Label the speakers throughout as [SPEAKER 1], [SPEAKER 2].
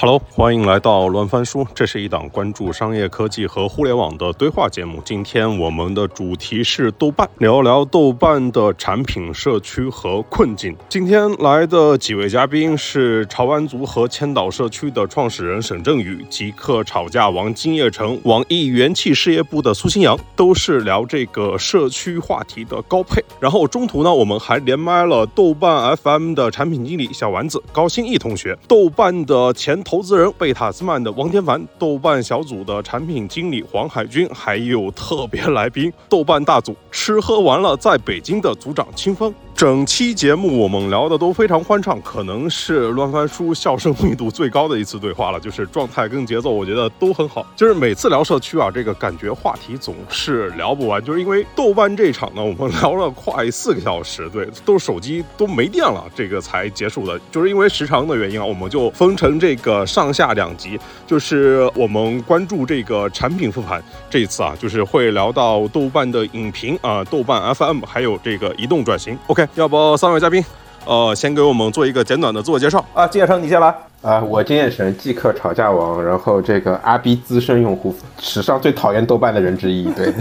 [SPEAKER 1] Hello，欢迎来到乱翻书。这是一档关注商业科技和互联网的对话节目。今天我们的主题是豆瓣，聊聊豆瓣的产品、社区和困境。今天来的几位嘉宾是潮玩族和千岛社区的创始人沈振宇，极客吵架王金叶成，网易元气事业部的苏新阳，都是聊这个社区话题的高配。然后中途呢，我们还连麦了豆瓣 FM 的产品经理小丸子高新义同学，豆瓣的前。投资人贝塔斯曼的王天凡，豆瓣小组的产品经理黄海军，还有特别来宾豆瓣大组吃喝玩乐在北京的组长清风。整期节目我们聊的都非常欢畅，可能是乱翻书笑声密度最高的一次对话了，就是状态跟节奏，我觉得都很好。就是每次聊社区啊，这个感觉话题总是聊不完，就是因为豆瓣这场呢，我们聊了快四个小时，对，都手机都没电了，这个才结束的。就是因为时长的原因啊，我们就分成这个上下两集，就是我们关注这个产品复盘，这一次啊，就是会聊到豆瓣的影评啊，豆瓣 FM，还有这个移动转型。OK。要不三位嘉宾，呃，先给我们做一个简短的自我介绍
[SPEAKER 2] 啊。金叶成，你先来啊。我金叶成，即刻吵架王，然后这个阿 B 资深用户，史上最讨厌豆瓣的人之一。对，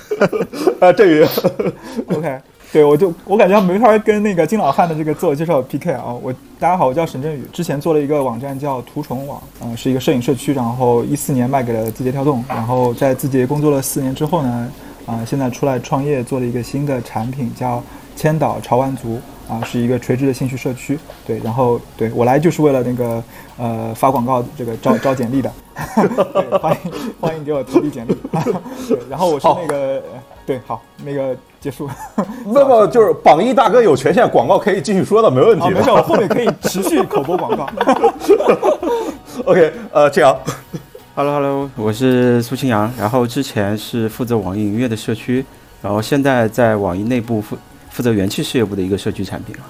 [SPEAKER 1] 啊，振宇
[SPEAKER 3] OK，对我就我感觉没法跟那个金老汉的这个自我介绍 PK 啊。我大家好，我叫沈振宇，之前做了一个网站叫图虫网，嗯，是一个摄影社区，然后一四年卖给了字节跳动，然后在字节工作了四年之后呢，啊，现在出来创业，做了一个新的产品叫。千岛潮玩族啊，是一个垂直的兴趣社区。对，然后对我来就是为了那个呃发广告，这个招 招简历的。欢迎欢迎给我投递简历。对，然后我是那个对，好，那个结束。
[SPEAKER 1] 那么就是榜一大哥有权限，广告可以继续说的，没问题。
[SPEAKER 3] 没事，我后面可以持续口播广告。
[SPEAKER 1] OK，呃，这样。
[SPEAKER 4] Hello，Hello，我是苏清扬，然后之前是负责网易音乐的社区，然后现在在网易内部负。负责元气事业部的一个社区产品啊，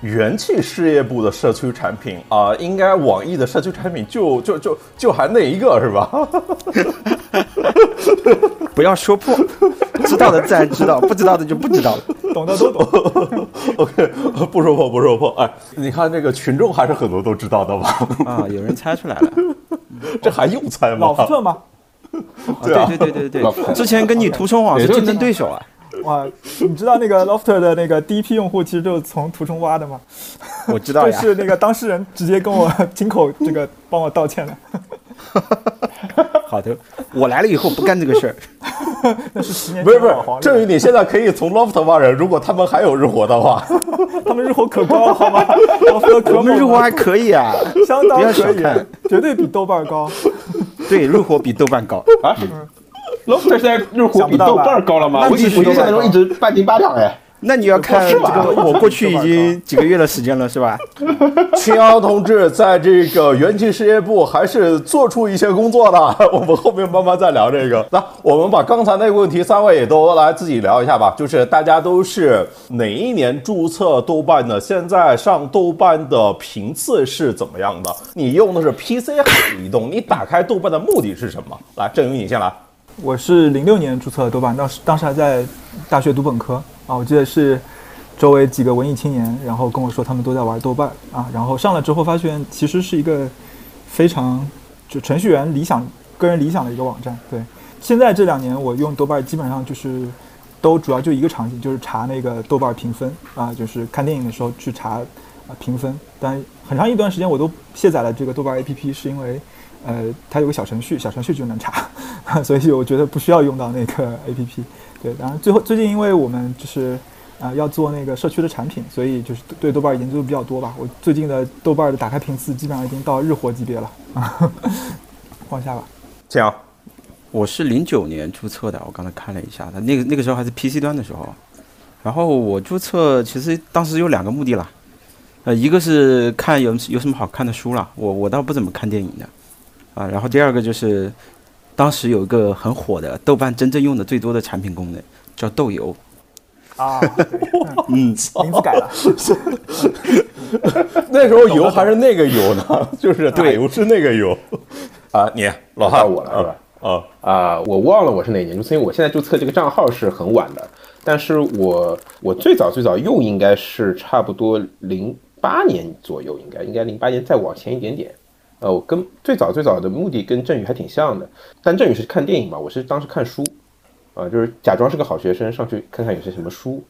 [SPEAKER 1] 元气事业部的社区产品啊，应该网易的社区产品就就就就还那一个是吧？
[SPEAKER 4] 不要说破，知道的自然知道，不知道的就不知道了，
[SPEAKER 3] 懂的都懂。
[SPEAKER 1] OK，不说破，不说破。哎，你看这个群众还是很多都知道的吧？
[SPEAKER 4] 啊，有人猜出来了，
[SPEAKER 1] 这还用猜吗？
[SPEAKER 3] 老福特吗？
[SPEAKER 4] 对对对对对，之前跟你图虫网是竞争对手啊。
[SPEAKER 3] 哇，你知道那个 Lofter 的那个第一批用户其实就是从图中挖的吗？
[SPEAKER 4] 我知道
[SPEAKER 3] 呀，是那个当事人直接跟我亲口这个帮我道歉的。
[SPEAKER 4] 好的，我来了以后不干这个事儿。
[SPEAKER 3] 那是十年
[SPEAKER 1] 不是不是，郑宇，你现在可以从 Lofter 挖人，如果他们还有日活的话，
[SPEAKER 3] 他们日活可高了，好吗？
[SPEAKER 4] 我们日活还可以啊，
[SPEAKER 3] 相当可以，绝对比豆瓣高。
[SPEAKER 4] 对，日活比豆瓣高啊。
[SPEAKER 2] 现在日活比豆瓣高了吗？我印象中一直半斤八两哎。
[SPEAKER 4] 那你要看这个，我过去已经几个月的时间了，是吧？
[SPEAKER 1] 秦瑶同志在这个元气事业部还是做出一些工作的，我们后面慢慢再聊这个。那我们把刚才那个问题，三位也都来自己聊一下吧。就是大家都是哪一年注册豆瓣的？现在上豆瓣的频次是怎么样的？你用的是 PC 还是移动？你打开豆瓣的目的是什么？来，郑云，你先来。
[SPEAKER 3] 我是零六年注册的豆瓣，当时当时还在大学读本科啊。我记得是周围几个文艺青年，然后跟我说他们都在玩豆瓣啊。然后上了之后发现，其实是一个非常就程序员理想、个人理想的一个网站。对，现在这两年我用豆瓣基本上就是都主要就一个场景，就是查那个豆瓣评分啊，就是看电影的时候去查啊评分。但很长一段时间我都卸载了这个豆瓣 APP，是因为。呃，它有个小程序，小程序就能查，所以我觉得不需要用到那个 A P P。对，当然最后最近因为我们就是啊要做那个社区的产品，所以就是对豆瓣研究比较多吧。我最近的豆瓣的打开频次基本上已经到日活级别了。放下吧。
[SPEAKER 1] 这样，
[SPEAKER 4] 我是零九年注册的，我刚才看了一下，那个那个时候还是 P C 端的时候。然后我注册其实当时有两个目的啦，呃，一个是看有有什么好看的书了，我我倒不怎么看电影的。啊，然后第二个就是，当时有一个很火的豆瓣真正用的最多的产品功能，叫豆油。
[SPEAKER 3] 啊，嗯，名字改了。
[SPEAKER 1] 那时候油还是那个油呢，就是对，油是那个油。啊，你老汉
[SPEAKER 2] 我了是吧？啊啊，我忘了我是哪年注册，因为我现在注册这个账号是很晚的，但是我我最早最早用应该是差不多零八年左右，应该应该零八年再往前一点点。呃，我跟最早最早的目的跟振宇还挺像的，但振宇是看电影嘛，我是当时看书，啊、就是假装是个好学生上去看看有些什么书，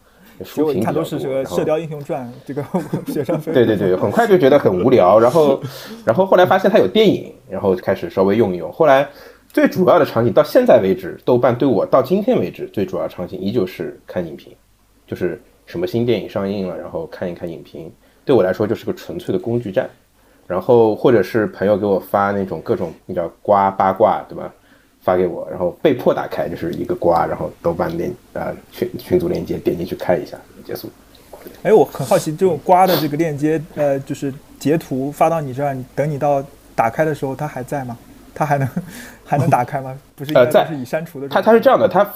[SPEAKER 2] 书评
[SPEAKER 3] 看都是这个《射雕英雄传》这个雪山飞。
[SPEAKER 2] 对对对，很快就觉得很无聊，然后，然后后来发现它有电影，然后开始稍微用一用。后来最主要的场景到现在为止，豆瓣对我到今天为止最主要的场景依旧是看影评，就是什么新电影上映了，然后看一看影评，对我来说就是个纯粹的工具站。然后或者是朋友给我发那种各种你知道瓜八卦对吧？发给我，然后被迫打开就是一个瓜，然后豆瓣链呃群群组链接点进去看一下结束。
[SPEAKER 3] 哎，我很好奇，这种瓜的这个链接，呃，就是截图发到你这儿，你等你到打开的时候，它还在吗？它还能还能打开吗？不是应
[SPEAKER 2] 呃在
[SPEAKER 3] 是已删除的状
[SPEAKER 2] 它？它是这样的，它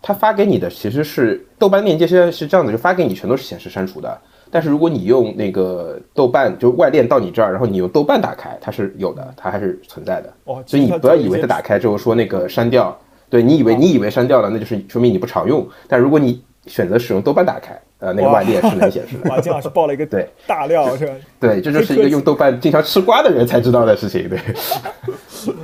[SPEAKER 2] 它发给你的其实是豆瓣链接，现在是这样的，就发给你全都是显示删除的。但是如果你用那个豆瓣就外链到你这儿，然后你用豆瓣打开，它是有的，它还是存在的。
[SPEAKER 3] 哦，
[SPEAKER 2] 所以你不要以为
[SPEAKER 3] 它
[SPEAKER 2] 它打开之后说那个删掉，对你以为
[SPEAKER 3] 哦
[SPEAKER 2] 你以为删掉了，那就是说明你不常用。但如果你选择使用豆瓣打开，呃，那个外链是能显示的。
[SPEAKER 3] 哇，金老师 爆了一个
[SPEAKER 2] 对
[SPEAKER 3] 大料，是吧？
[SPEAKER 2] 对，这就是一个用豆瓣经常吃瓜的人才知道的事情。对，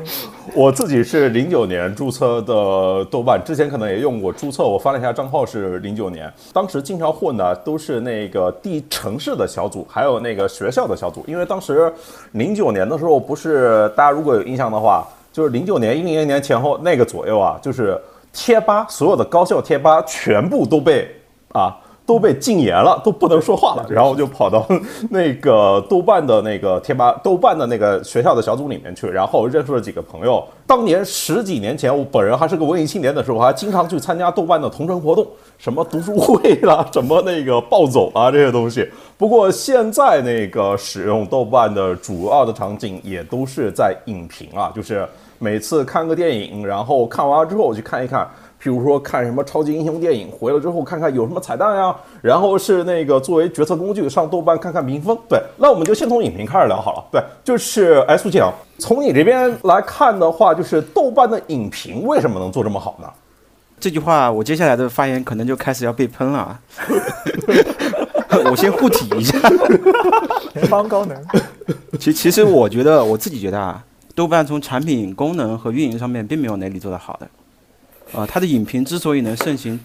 [SPEAKER 1] 我自己是零九年注册的豆瓣，之前可能也用过注册，我翻了一下账号是零九年，当时经常混的都是那个地城市的小组，还有那个学校的小组，因为当时零九年的时候，不是大家如果有印象的话，就是零九年一零年前后那个左右啊，就是贴吧所有的高校贴吧全部都被啊。都被禁言了，都不能说话了，然后就跑到那个豆瓣的那个贴吧、豆瓣的那个学校的小组里面去，然后认识了几个朋友。当年十几年前，我本人还是个文艺青年的时候，还经常去参加豆瓣的同城活动，什么读书会啦，什么那个暴走啊这些东西。不过现在那个使用豆瓣的主要的场景也都是在影评啊，就是每次看个电影，然后看完了之后我去看一看。譬如说看什么超级英雄电影，回来之后看看有什么彩蛋呀，然后是那个作为决策工具上豆瓣看看评分。对，那我们就先从影评开始聊好了。对，就是哎，苏静，从你这边来看的话，就是豆瓣的影评为什么能做这么好呢？
[SPEAKER 4] 这句话我接下来的发言可能就开始要被喷了啊！我先护体一下。
[SPEAKER 3] 前方高能，
[SPEAKER 4] 其其实我觉得我自己觉得啊，豆瓣从产品功能和运营上面并没有哪里做得好的。啊、它的影评之所以能盛行，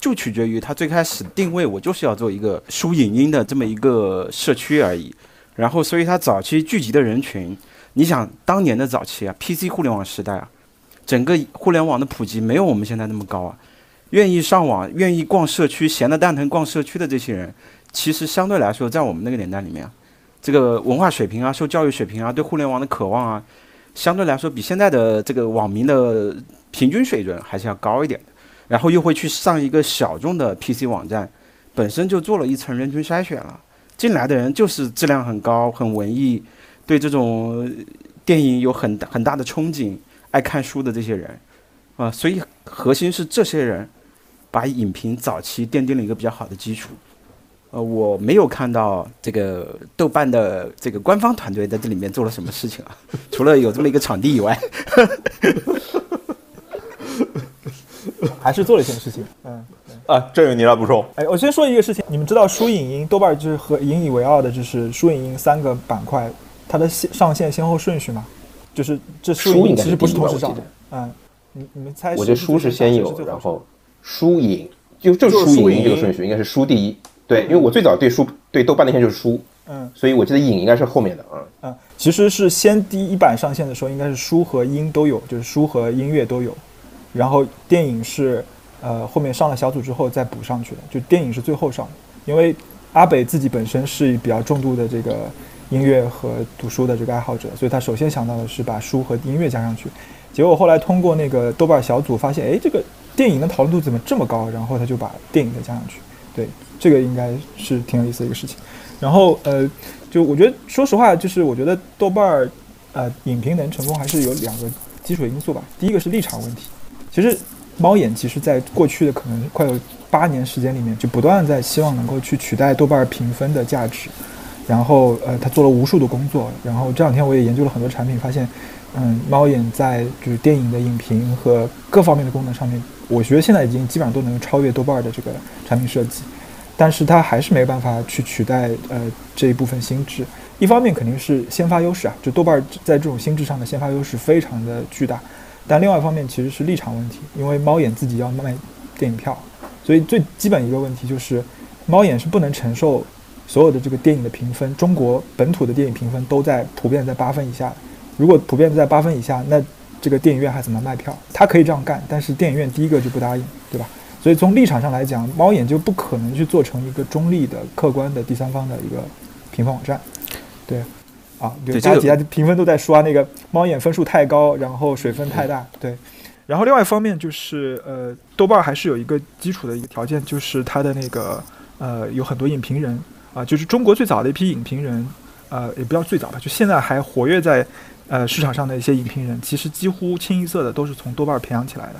[SPEAKER 4] 就取决于它最开始定位我就是要做一个书影音的这么一个社区而已。然后，所以它早期聚集的人群，你想当年的早期啊，PC 互联网时代啊，整个互联网的普及没有我们现在那么高啊。愿意上网、愿意逛社区、闲的蛋疼逛社区的这些人，其实相对来说，在我们那个年代里面啊，这个文化水平啊、受教育水平啊、对互联网的渴望啊，相对来说比现在的这个网民的平均水准还是要高一点的。然后又会去上一个小众的 PC 网站，本身就做了一层人群筛选了，进来的人就是质量很高、很文艺，对这种电影有很大很大的憧憬，爱看书的这些人，啊、所以核心是这些人把影评早期奠定了一个比较好的基础。呃，我没有看到这个豆瓣的这个官方团队在这里面做了什么事情啊，除了有这么一个场地以外，
[SPEAKER 3] 还是做了一件事情。嗯，
[SPEAKER 1] 啊，这个你来补充。
[SPEAKER 3] 哎，我先说一个事情，你们知道书影音豆瓣就是和引以为傲的，就是书影音三个板块，它的先上线先后顺序吗，就是这书影
[SPEAKER 2] 书应该是
[SPEAKER 3] 音其实不是同时上的。嗯，你你们猜？
[SPEAKER 2] 我觉得书是先有，然后书影就就
[SPEAKER 1] 就是
[SPEAKER 2] 书
[SPEAKER 1] 书影
[SPEAKER 2] 影这个顺序应该是书第一。对，因为我最早对书对豆瓣那天就是书，
[SPEAKER 3] 嗯
[SPEAKER 2] 所以我记得影应该是后面的啊。
[SPEAKER 3] 嗯，其实是先第一版上线的时候，应该是书和音都有，就是书和音乐都有，然后电影是呃后面上了小组之后再补上去的，就电影是最后上的，因为阿北自己本身是比较重度的这个音乐和读书的这个爱好者，所以他首先想到的是把书和音乐加上去，结果后来通过那个豆瓣小组发现，哎，这个电影的讨论度怎么这么高？然后他就把电影再加上去，对，这个应该是挺有意思的一个事情。然后呃，就我觉得，说实话，就是我觉得豆瓣儿呃影评能成功，还是有两个基础因素吧。第一个是立场问题，其实猫眼其实在过去的可能快有八年时间里面，就不断在希望能够去取代豆瓣评分的价值。然后呃，他做了无数的工作。然后这两天我也研究了很多产品，发现，嗯，猫眼在就是电影的影评和各方面的功能上面，我觉得现在已经基本上都能超越豆瓣的这个产品设计。但是它还是没办法去取代呃这一部分心智。一方面肯定是先发优势啊，就豆瓣在这种心智上的先发优势非常的巨大，但另外一方面其实是立场问题，因为猫眼自己要卖电影票，所以最基本一个问题就是猫眼是不能承受所有的这个电影的评分，中国本土的电影评分都在普遍在八分以下，如果普遍在八分以下，那这个电影院还怎么卖票？他可以这样干，但是电影院第一个就不答应，对吧？所以从立场上来讲，猫眼就不可能去做成一个中立的、客观的第三方的一个评分网站。对，啊，
[SPEAKER 4] 对，大
[SPEAKER 3] 家底下评分都在刷那个猫眼分数太高，然后水分太大。对，然后另外一方面就是，呃，豆瓣还是有一个基础的一个条件，就是它的那个，呃，有很多影评人啊，就是中国最早的一批影评人，呃，也不叫最早吧，就现在还活跃在呃市场上的一些影评人，其实几乎清一色的都是从豆瓣培养起来的。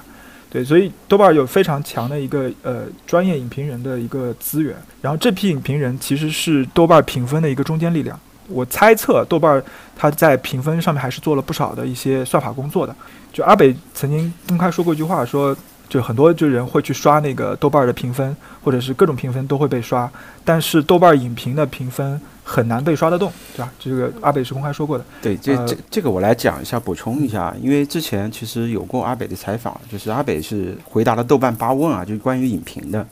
[SPEAKER 3] 对，所以豆瓣有非常强的一个呃专业影评人的一个资源，然后这批影评人其实是豆瓣评分的一个中坚力量。我猜测豆瓣它在评分上面还是做了不少的一些算法工作的。就阿北曾经公开说过一句话，说就很多就人会去刷那个豆瓣的评分，或者是各种评分都会被刷，但是豆瓣影评的评分很难被刷得动，对吧？这个阿北是公开说过的。
[SPEAKER 4] 对，这这这个我来讲一下，补充一下，因为之前其实有过阿北的采访，就是阿北是回答了豆瓣八问啊，就是关于影评的。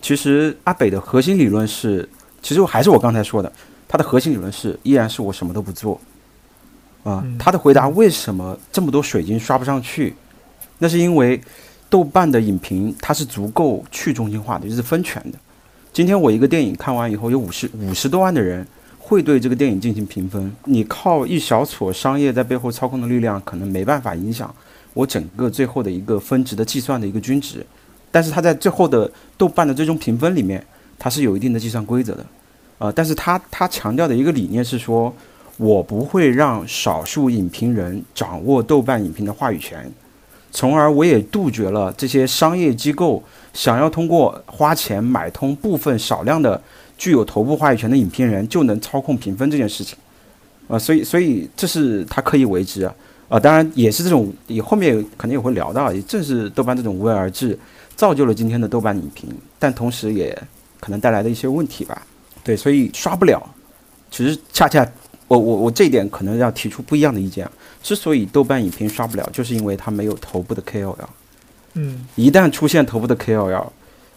[SPEAKER 4] 其实阿北的核心理论是，其实还是我刚才说的。他的核心理论是，依然是我什么都不做，啊，他的回答为什么这么多水晶刷不上去？那是因为豆瓣的影评它是足够去中心化的，就是分权的。今天我一个电影看完以后，有五十五十多万的人会对这个电影进行评分，你靠一小撮商业在背后操控的力量，可能没办法影响我整个最后的一个分值的计算的一个均值。但是它在最后的豆瓣的最终评分里面，它是有一定的计算规则的。呃，但是他他强调的一个理念是说，我不会让少数影评人掌握豆瓣影评的话语权，从而我也杜绝了这些商业机构想要通过花钱买通部分少量的具有头部话语权的影评人就能操控评分这件事情。啊，所以所以这是他刻意为之啊，啊，当然也是这种，也后面可能也会聊到，也正是豆瓣这种无为而治，造就了今天的豆瓣影评，但同时也可能带来的一些问题吧。对，所以刷不了。其实恰恰，我我我这一点可能要提出不一样的意见。之所以豆瓣影评刷不了，就是因为它没有头部的 KOL。
[SPEAKER 3] 嗯，
[SPEAKER 4] 一旦出现头部的 KOL，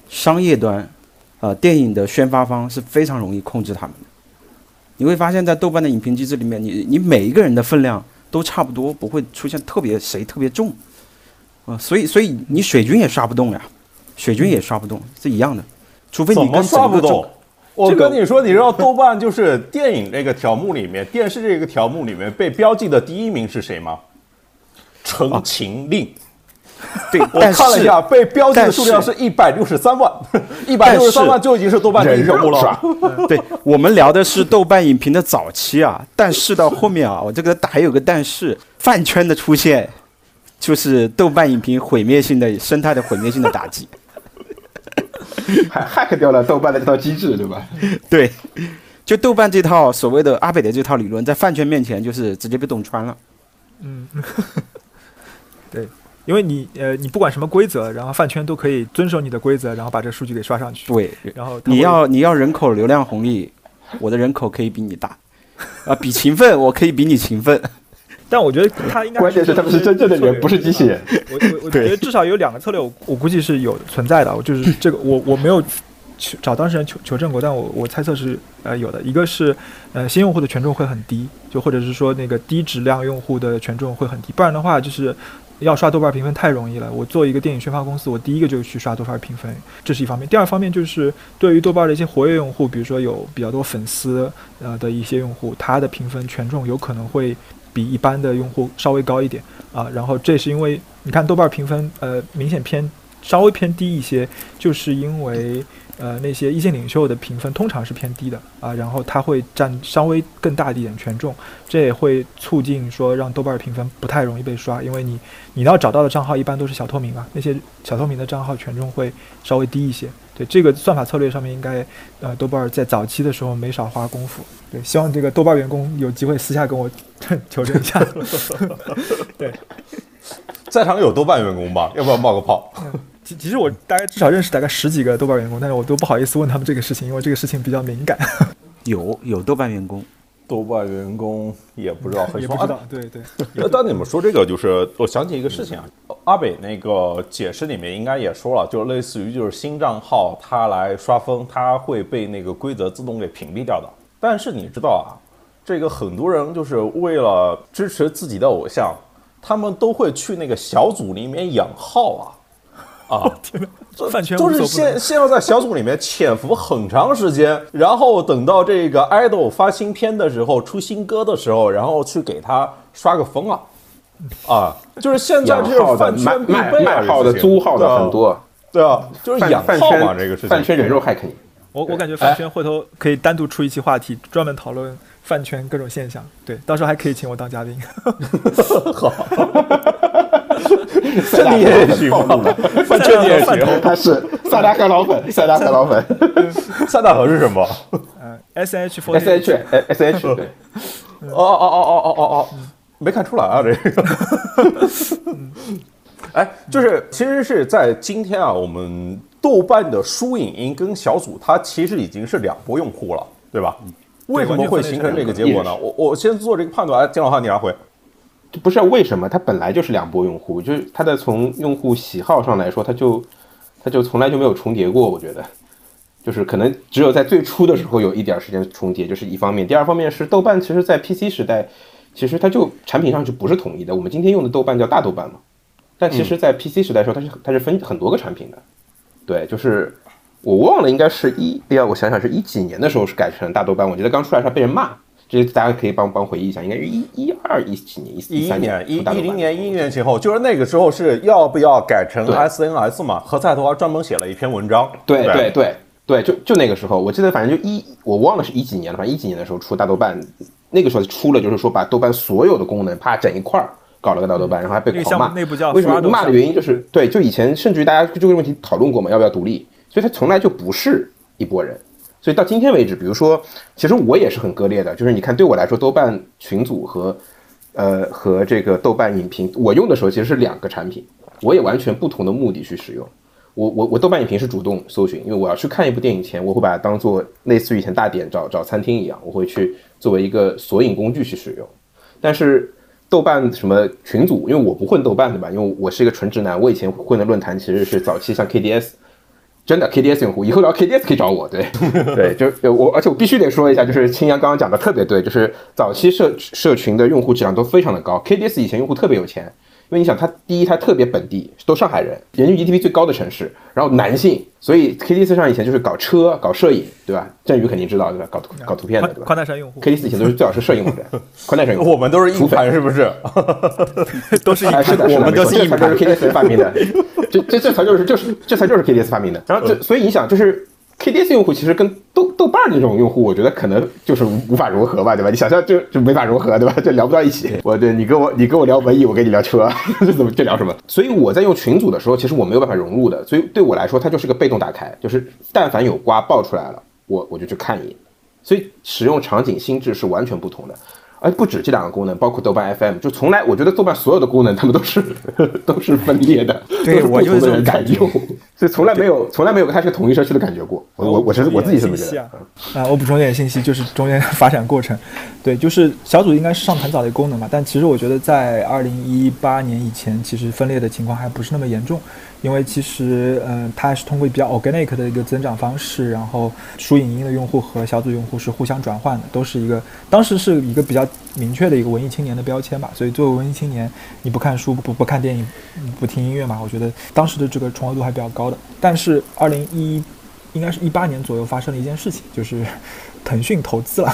[SPEAKER 4] 商业端，呃，电影的宣发方是非常容易控制他们的。你会发现在豆瓣的影评机制里面，你你每一个人的分量都差不多，不会出现特别谁特别重。啊，所以所以你水军也刷不动呀，水军也刷不动，是一样的。除非你跟
[SPEAKER 1] 刷不动。我跟你说，你知道豆瓣就是电影这个条目里面，电视这个条目里面被标记的第一名是谁吗？陈情令。
[SPEAKER 4] 对，
[SPEAKER 1] 我看了一下，被标记的数量是一百六十三万，一百六十三万就已经是豆瓣第一人物了。
[SPEAKER 4] 对，我们聊的是豆瓣影评的早期啊，但是到后面啊，我这个还有个但是，饭圈的出现就是豆瓣影评毁灭性的生态的毁灭性的打击。
[SPEAKER 2] 还 hack 掉了豆瓣的这套机制，对吧？
[SPEAKER 4] 对，就豆瓣这套所谓的阿北的这套理论，在饭圈面前就是直接被洞穿了。
[SPEAKER 3] 嗯，对，因为你呃，你不管什么规则，然后饭圈都可以遵守你的规则，然后把这个数据给刷上去。
[SPEAKER 4] 对，
[SPEAKER 3] 然后
[SPEAKER 4] 你要你要人口流量红利，我的人口可以比你大啊，比勤奋我可以比你勤奋。
[SPEAKER 3] 但我觉得他应该
[SPEAKER 2] 关键是他们是真正的人，不是机器人。
[SPEAKER 3] 我我我觉得至少有两个策略，我我估计是有存在的。我就是这个，我我没有求找当事人求求证过，但我我猜测是呃有的。一个是呃新用户的权重会很低，就或者是说那个低质量用户的权重会很低。不然的话，就是要刷豆瓣评分太容易了。我做一个电影宣发公司，我第一个就去刷豆瓣评分，这是一方面。第二方面就是对于豆瓣的一些活跃用户，比如说有比较多粉丝呃的一些用户，他的评分权重有可能会。比一般的用户稍微高一点。啊，然后这是因为你看豆瓣评分呃明显偏稍微偏低一些，就是因为呃那些意见领袖的评分通常是偏低的。啊，然后它会占稍微更大一点权重，这也会促进说让豆瓣评分不太容易被刷，因为你你要找到的账号一般都是小透明啊，那些小透明的账号权重会稍微低一些。对这个算法策略上面应该呃豆瓣在早期的时候没少花功夫。对，希望这个豆瓣员工有机会私下跟我 求证一下。对，
[SPEAKER 1] 在场有豆瓣员工吧？要不要冒个泡？
[SPEAKER 3] 其其实我大概至少认识大概十几个豆瓣员工，但是我都不好意思问他们这个事情，因为这个事情比较敏感。
[SPEAKER 4] 有有豆瓣员工，
[SPEAKER 1] 豆瓣员工也不知道很
[SPEAKER 3] 也
[SPEAKER 1] 说
[SPEAKER 3] 不知道，对对，
[SPEAKER 1] 那，当你们说这个，就是我想起一个事情啊，阿北那个解释里面应该也说了，就类似于就是新账号他来刷分，他会被那个规则自动给屏蔽掉的。但是你知道啊，这个很多人就是为了支持自己的偶像，他们都会去那个小组里面养号啊。啊，
[SPEAKER 3] 饭圈
[SPEAKER 1] 就是
[SPEAKER 3] 无所不能。
[SPEAKER 1] 先先要在小组里面潜伏很长时间，然后等到这个 idol 发新片的时候、出新歌的时候，然后去给他刷个风啊，啊，就是现在这
[SPEAKER 2] 养号的、
[SPEAKER 1] 是饭圈必备啊
[SPEAKER 2] 卖卖号的、租号的很，多，
[SPEAKER 1] 对啊，就是
[SPEAKER 2] 养饭
[SPEAKER 1] 养号嘛，
[SPEAKER 2] 圈
[SPEAKER 1] 这个事情，
[SPEAKER 2] 饭圈人肉还可以。
[SPEAKER 3] 我我感觉饭圈回头可以单独出一期话题，专门讨论饭圈各种现象。对，到时候还可以请我当嘉宾。
[SPEAKER 1] 这你也行吗？饭圈你也行。
[SPEAKER 2] 他是萨达克老粉，萨达克老粉
[SPEAKER 1] 三大河是什么？
[SPEAKER 3] 嗯，S H
[SPEAKER 2] S H 对，
[SPEAKER 1] 哦哦哦哦哦哦哦，没看出来啊，这个。哎，就是其实是在今天啊，我们豆瓣的书影音跟小组，它其实已经是两波用户了，对吧？为什么会形成这个结果呢？我我先做这个判断。哎，金老汉，你来回。
[SPEAKER 2] 就不是为什么它本来就是两波用户，就是它的从用户喜好上来说，它就它就从来就没有重叠过。我觉得，就是可能只有在最初的时候有一点时间重叠，就是一方面。第二方面是豆瓣，其实在 PC 时代，其实它就产品上就不是统一的。我们今天用的豆瓣叫大豆瓣嘛，但其实在 PC 时代的时候，它是它是分很多个产品的。对，就是我忘了，应该是一，哎呀，我想想是一几年的时候是改成大豆瓣，我记得刚出来的时候被人骂。这大家可以帮帮回忆一下，应该是一一二一几年，
[SPEAKER 1] 一一
[SPEAKER 2] 三
[SPEAKER 1] 年、一一零年、一一年前后，就是那个时候是要不要改成 SNS 嘛？何菜头还专门写了一篇文章。
[SPEAKER 2] 对
[SPEAKER 1] 对
[SPEAKER 2] 对对对，就就那个时候，我记得反正就一，我忘了是一几年了，反正一几年的时候出大豆瓣，那个时候出了，就是说把豆瓣所有的功能啪整一块儿搞了个大豆瓣，然后还被狂骂。
[SPEAKER 3] 内部叫
[SPEAKER 2] 为什么骂的原因就是对，就以前甚至于大家就这个问题讨论过嘛，要不要独立？所以它从来就不是一拨人。所以到今天为止，比如说，其实我也是很割裂的，就是你看对我来说，豆瓣群组和呃和这个豆瓣影评，我用的时候其实是两个产品，我也完全不同的目的去使用。我我我豆瓣影评是主动搜寻，因为我要去看一部电影前，我会把它当做类似于以前大典找找餐厅一样，我会去作为一个索引工具去使用。但是豆瓣什么群组，因为我不混豆瓣对吧？因为我是一个纯直男，我以前混的论坛其实是早期像 KDS，真的 KDS 用户，以后聊 KDS 可以找我，对。对，就就我，而且我必须得说一下，就是青阳刚刚讲的特别对，就是早期社社群的用户质量都非常的高，KDS 以前用户特别有钱，因为你想，他第一他特别本地，都上海人，人均 GDP 最高的城市，然后男性，所以 K T 四上以前就是搞车、搞摄影，对吧？振宇肯定知道对吧？搞图搞图片的对吧
[SPEAKER 3] 宽宽带山用户
[SPEAKER 2] ？KDS 以前都是最好是摄影网站，宽带上用户。
[SPEAKER 1] 我们都是硬盘，是不是？
[SPEAKER 3] 都是一
[SPEAKER 2] 哎，是的，是的
[SPEAKER 1] 我们都是硬盘
[SPEAKER 2] 没错这才就是 K T 四发明的，这这这才就是就是这才就是 KDS 发明的。然后这所以你想，就是 KDS 用户其实跟豆豆瓣那种用户，我觉得可能就是无无法融合吧，对吧？你想象就就没法融合，对吧？就聊不到一起。我对你跟我你跟我聊文艺，我跟你聊车，这怎么这聊什么？所以我在用群组的时候，其实我没有办法融入的。所以对我来说，它就是个被动打开，就是但凡有瓜爆出来了，我我就去看一眼。所以使用场景心智是完全不同的。而不止这两个功能，包括豆瓣 FM，就从来我觉得豆瓣所有的功能，他们都是都是分裂的，
[SPEAKER 4] 对我就是这种感觉
[SPEAKER 2] 所以从来没有从来没有它是个统一社区的感觉过。我我我是我自己这么觉得
[SPEAKER 3] 啊。啊，我补充一点信息，就是中间发展过程。对，就是小组应该是上很早的一个功能嘛，但其实我觉得在二零一八年以前，其实分裂的情况还不是那么严重，因为其实嗯、它是通过比较 organic 的一个增长方式，然后书影音的用户和小组用户是互相转换的，都是一个当时是一个比较明确的一个文艺青年的标签吧。所以作为文艺青年，你不看书不不看电影不听音乐嘛，我觉得当时的这个重合度还比较高的。但是二零一应该是一八年左右发生了一件事情，就是腾讯投资了。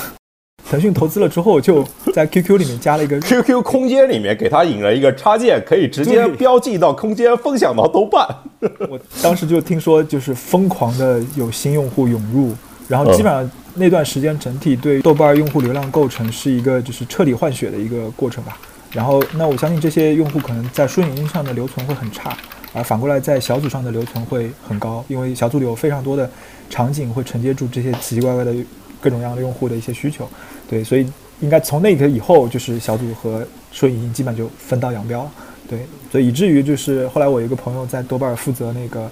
[SPEAKER 3] 腾讯投资了之后，就在 QQ 里面加了一个
[SPEAKER 1] QQ 空间里面给他引了一个插件，可以直接标记到空间，分享到豆瓣。
[SPEAKER 3] 我当时就听说，就是疯狂的有新用户涌入，然后基本上那段时间整体对豆瓣用户流量构成是一个就是彻底换血的一个过程吧。然后，那我相信这些用户可能在书影音上的留存会很差，而反过来在小组上的留存会很高，因为小组里有非常多的场景会承接住这些奇奇怪怪的各种各样的用户的一些需求。对，所以应该从那个以后，就是小组和书影音基本就分道扬镳了。对，所以以至于就是后来我有一个朋友在豆瓣负责那个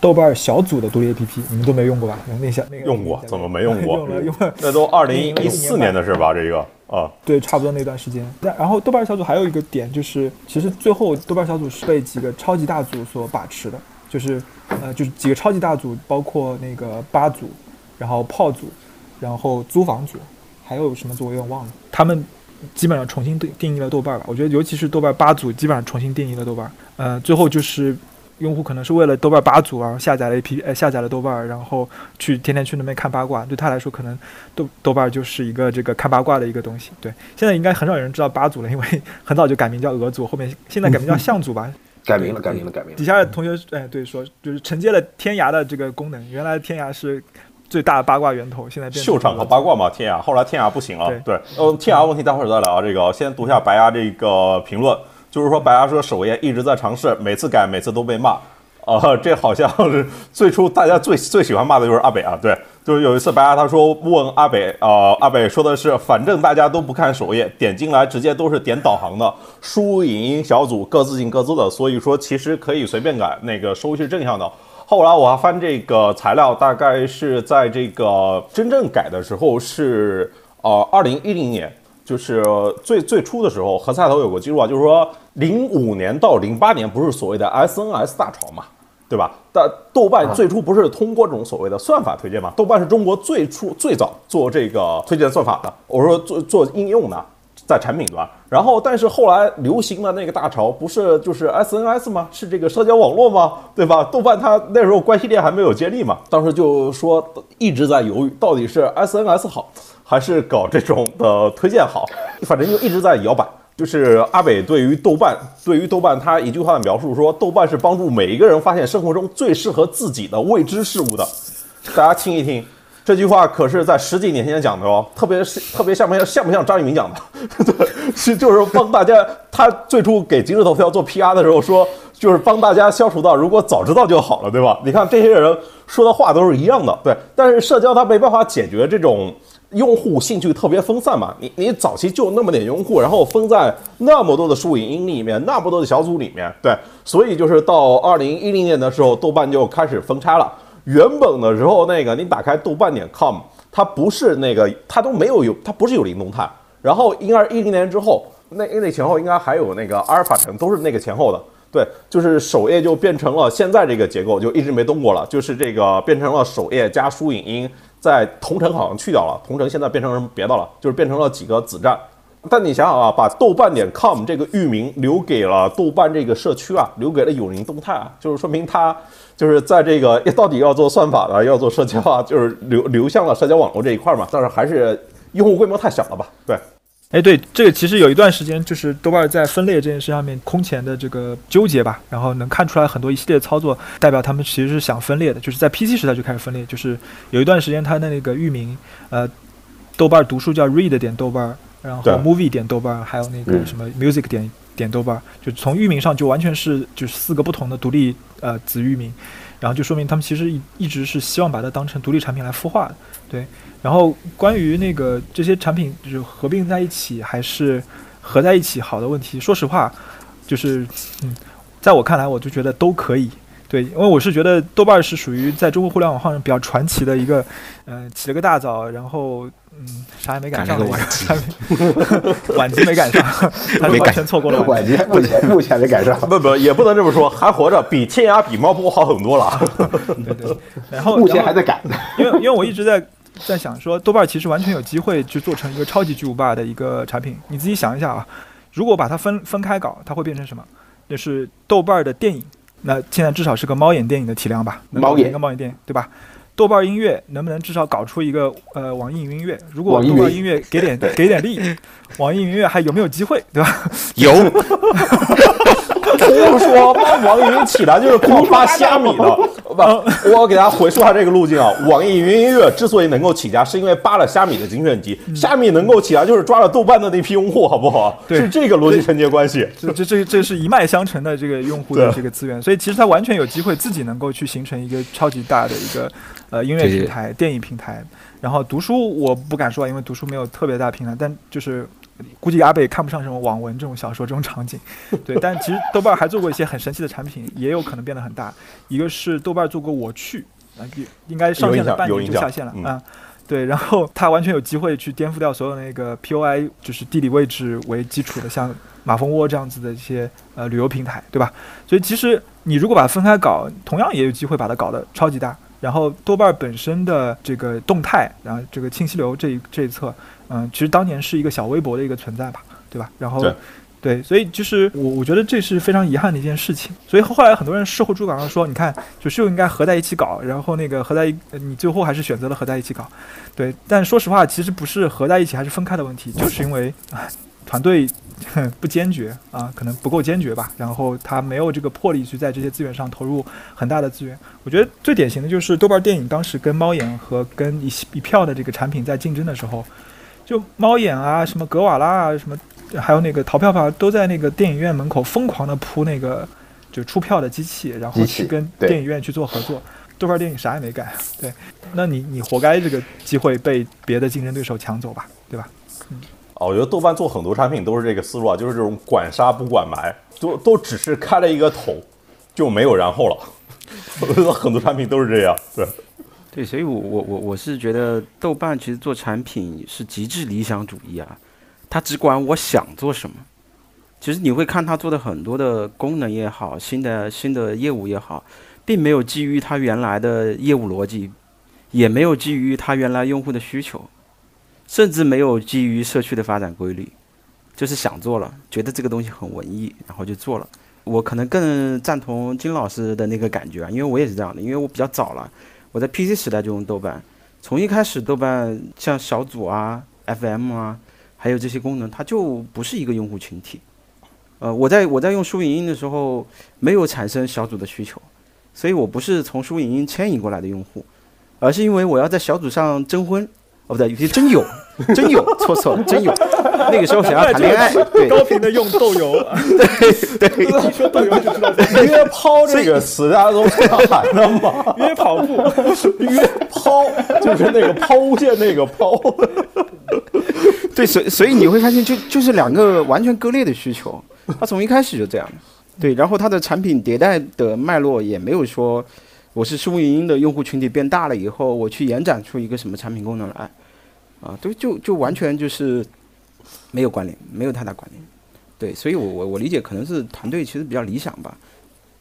[SPEAKER 3] 豆瓣小组的独立 APP，你们都没用过吧？那小那个
[SPEAKER 1] 用过，怎么没用 过？
[SPEAKER 3] 用了用了，
[SPEAKER 1] 那都二零一四年的事吧？这个啊，
[SPEAKER 3] 对，差不多那段时间。那然后豆瓣小组还有一个点就是，其实最后豆瓣小组是被几个超级大组所把持的，就是呃，就是几个超级大组，包括那个八组，然后炮组，然后租房组，还有什么组我有点忘了，他们。基本上重新定定义了豆瓣吧，我觉得尤其是豆瓣八组，基本上重新定义了豆瓣。呃，最后就是用户可能是为了豆瓣八组而下载了 A P，呃，下载了豆瓣，然后去天天去那边看八卦。对他来说，可能豆豆瓣就是一个这个看八卦的一个东西。对，现在应该很少有人知道八组了，因为很早就改名叫俄组，后面现在改名叫象组吧。
[SPEAKER 2] 改名了，改名了，改名了。
[SPEAKER 3] 底下的同学，哎，对，说就是承接了天涯的这个功能，原来天涯是。最大的八卦源头现在变
[SPEAKER 1] 秀场和八卦嘛，天涯后来天涯不行了，对，呃，天涯问题待会儿再聊。这个先读一下白牙这个评论，就是说白牙说首页一直在尝试，每次改每次都被骂，呃，这好像是最初大家最最喜欢骂的就是阿北啊，对，就是有一次白牙他说问阿北，呃，阿北说的是反正大家都不看首页，点进来直接都是点导航的，输入影音小组各自进各自的，所以说其实可以随便改，那个收益是正向的。后来我还翻这个材料，大概是在这个真正改的时候是呃二零一零年，就是最最初的时候，何菜头有个记录啊，就是说零五年到零八年不是所谓的 SNS 大潮嘛，对吧？但豆瓣最初不是通过这种所谓的算法推荐嘛？豆瓣是中国最初最早做这个推荐算法的，我说做做应用的。在产品端，然后但是后来流行的那个大潮不是就是 S N S 吗？是这个社交网络吗？对吧？豆瓣它那时候关系链还没有建立嘛，当时就说一直在犹豫，到底是 S N S 好还是搞这种的推荐好，反正就一直在摇摆。就是阿北对于豆瓣，对于豆瓣他一句话的描述说，豆瓣是帮助每一个人发现生活中最适合自己的未知事物的，大家听一听。这句话可是在十几年前讲的哦，特别是特别像不像像不像张一鸣讲的？对，是就是帮大家，他最初给今日头条做 PR 的时候说，就是帮大家消除到如果早知道就好了，对吧？你看这些人说的话都是一样的，对。但是社交它没办法解决这种用户兴趣特别分散嘛，你你早期就那么点用户，然后分在那么多的数影音里面，那么多的小组里面，对。所以就是到二零一零年的时候，豆瓣就开始分拆了。原本的时候，那个你打开豆瓣点 com，它不是那个，它都没有有，它不是有灵动态。然后应该是一零年之后，那那前后应该还有那个阿尔法城，都是那个前后的。对，就是首页就变成了现在这个结构，就一直没动过了。就是这个变成了首页加输影音，在同城好像去掉了，同城现在变成什么别的了，就是变成了几个子站。但你想想啊，把豆瓣点 com 这个域名留给了豆瓣这个社区啊，留给了有灵动态啊，就是说明它。就是在这个 到底要做算法的，要做社交啊，就是流流向了社交网络这一块嘛。但是还是用户规模太小了吧？对，
[SPEAKER 3] 哎，对，这个其实有一段时间，就是豆瓣在分类这件事上面空前的这个纠结吧。然后能看出来很多一系列操作，代表他们其实是想分裂的。就是在 PC 时代就开始分裂，就是有一段时间它的那个域名，呃，豆瓣读书叫 read 点豆瓣，然后 movie 点豆瓣，还有那个什么 music 点。点豆瓣，就从域名上就完全是就是四个不同的独立呃子域名，然后就说明他们其实一一直是希望把它当成独立产品来孵化，对。然后关于那个这些产品就是合并在一起还是合在一起好的问题，说实话，就是嗯，在我看来，我就觉得都可以。对，因为我是觉得豆瓣是属于在中国互联网上比较传奇的一个，嗯，起了个大早，然后嗯，啥也没赶上，
[SPEAKER 4] 晚
[SPEAKER 3] 晚集没赶上，他完全错过了
[SPEAKER 2] 晚集，目前目前没赶上，
[SPEAKER 1] 不不，也不能这么说，还活着，比天涯比猫扑好很多了。
[SPEAKER 3] 对对，然后
[SPEAKER 2] 目前还在赶，
[SPEAKER 3] 因为因为我一直在在想说，豆瓣其实完全有机会去做成一个超级巨无霸的一个产品。你自己想一下啊，如果把它分分开搞，它会变成什么？就是豆瓣的电影。那现在至少是个猫眼电影的体量吧？
[SPEAKER 2] 猫眼
[SPEAKER 3] 一个猫眼电影，对吧？豆瓣音乐能不能至少搞出一个呃网易云音乐？如果豆瓣音乐给点 给点力，网易云音乐还有没有机会？对吧？
[SPEAKER 4] 有。
[SPEAKER 1] 胡说，网易云起来就是狂发 虾米的。不，我给大家回溯下这个路径啊。网易云音乐之所以能够起家，是因为扒了虾米的精选集。虾米能够起来，就是抓了豆瓣的那批用户，好不好？是这个逻辑承接关系。
[SPEAKER 3] 这这这这是一脉相承的这个用户的这个资源，所以其实它完全有机会自己能够去形成一个超级大的一个呃音乐平台、电影平台。然后读书我不敢说，因为读书没有特别大平台，但就是。估计阿贝看不上什么网文这种小说这种场景，对。但其实豆瓣还做过一些很神奇的产品，也有可能变得很大。一个是豆瓣做过我去，啊，应该上线了半年就下线了啊。对，然后它完全有机会去颠覆掉所有那个 POI，就是地理位置为基础的，像马蜂窝这样子的一些呃旅游平台，对吧？所以其实你如果把它分开搞，同样也有机会把它搞得超级大。然后豆瓣本身的这个动态，然后这个信息流这一这一侧，嗯，其实当年是一个小微博的一个存在吧，对吧？然后，对，所以就是我我觉得这是非常遗憾的一件事情。所以后来很多人事后诸葛亮说，你看，就是应该合在一起搞，然后那个合在一，你最后还是选择了合在一起搞，对。但说实话，其实不是合在一起还是分开的问题，就是因为啊，团队。不坚决啊，可能不够坚决吧。然后他没有这个魄力去在这些资源上投入很大的资源。我觉得最典型的就是豆瓣电影当时跟猫眼和跟一一票的这个产品在竞争的时候，就猫眼啊、什么格瓦拉啊、什么还有那个淘票票都在那个电影院门口疯狂的铺那个就出票的机器，然后去跟电影院去做合作。豆瓣电影啥也没干，对，那你你活该这个机会被别的竞争对手抢走吧，对吧？嗯。
[SPEAKER 1] 哦，我觉得豆瓣做很多产品都是这个思路啊，就是这种管杀不管埋，都都只是开了一个头，就没有然后了。我觉得很多产品都是这样，对。
[SPEAKER 4] 对，所以我我我我是觉得豆瓣其实做产品是极致理想主义啊，他只管我想做什么。其实你会看他做的很多的功能也好，新的新的业务也好，并没有基于他原来的业务逻辑，也没有基于他原来用户的需求。甚至没有基于社区的发展规律，就是想做了，觉得这个东西很文艺，然后就做了。我可能更赞同金老师的那个感觉啊，因为我也是这样的，因为我比较早了，我在 PC 时代就用豆瓣，从一开始豆瓣像小组啊、FM 啊，还有这些功能，它就不是一个用户群体。呃，我在我在用书影音的时候，没有产生小组的需求，所以我不是从书影音迁移过来的用户，而是因为我要在小组上征婚。哦不对，有些真有，真有，错错了，真有。那个时候想要谈恋爱，对，
[SPEAKER 3] 高频的用豆油，
[SPEAKER 4] 对 对。
[SPEAKER 3] 一说豆油就知道
[SPEAKER 1] 约抛这个词，大家都喊了吗？
[SPEAKER 3] 约跑步，
[SPEAKER 1] 约抛就是那个抛物线那个抛。
[SPEAKER 4] 对，所所以你会发现，就就是两个完全割裂的需求。它从一开始就这样，对。然后它的产品迭代的脉络也没有说。我是书影音的用户群体变大了以后，我去延展出一个什么产品功能来，啊，对就就完全就是没有关联，没有太大关联。对，所以我我我理解可能是团队其实比较理想吧。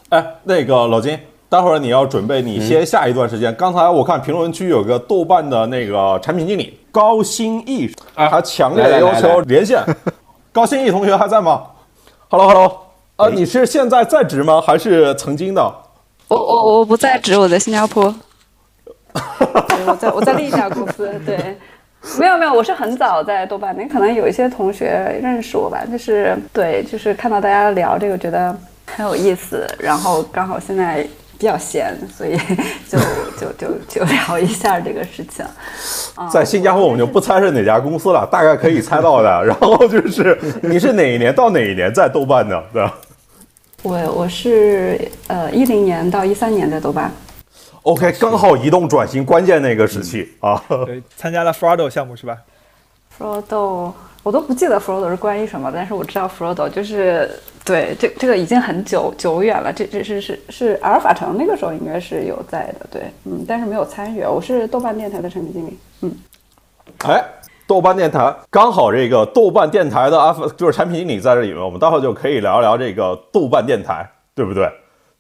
[SPEAKER 1] 哎，那个老金，待会儿你要准备你先下一段时间。刚才我看评论区有个豆瓣的那个产品经理高新义，哎，还强烈要求连线。高新义同学还在吗？Hello Hello，啊，你是现在在职吗？还是曾经的？
[SPEAKER 5] 我我我不在职，我在新加坡。我在我在另一家公司，对，没有没有，我是很早在豆瓣，那可能有一些同学认识我吧，就是对，就是看到大家聊这个，觉得很有意思，然后刚好现在比较闲，所以 就就就就聊一下这个事情。
[SPEAKER 1] 在新加坡我们就不猜是哪家公司了，大概可以猜到的。然后就是你是哪一年到哪一年在豆瓣的，对吧？
[SPEAKER 5] 我我是呃一零年到一三年在豆瓣
[SPEAKER 1] ，OK，刚好移动转型关键那个时期啊。
[SPEAKER 3] 对，参加了 Frodo 项目是吧
[SPEAKER 5] ？Frodo 我都不记得 Frodo 是关于什么，但是我知道 Frodo 就是对这这个已经很久久远了，这这是是是阿尔法城那个时候应该是有在的，对，嗯，但是没有参与。我是豆瓣电台的产品经理，嗯，
[SPEAKER 1] 哎。豆瓣电台刚好这个豆瓣电台的阿就是产品经理在这里面，我们待会就可以聊一聊这个豆瓣电台，对不对？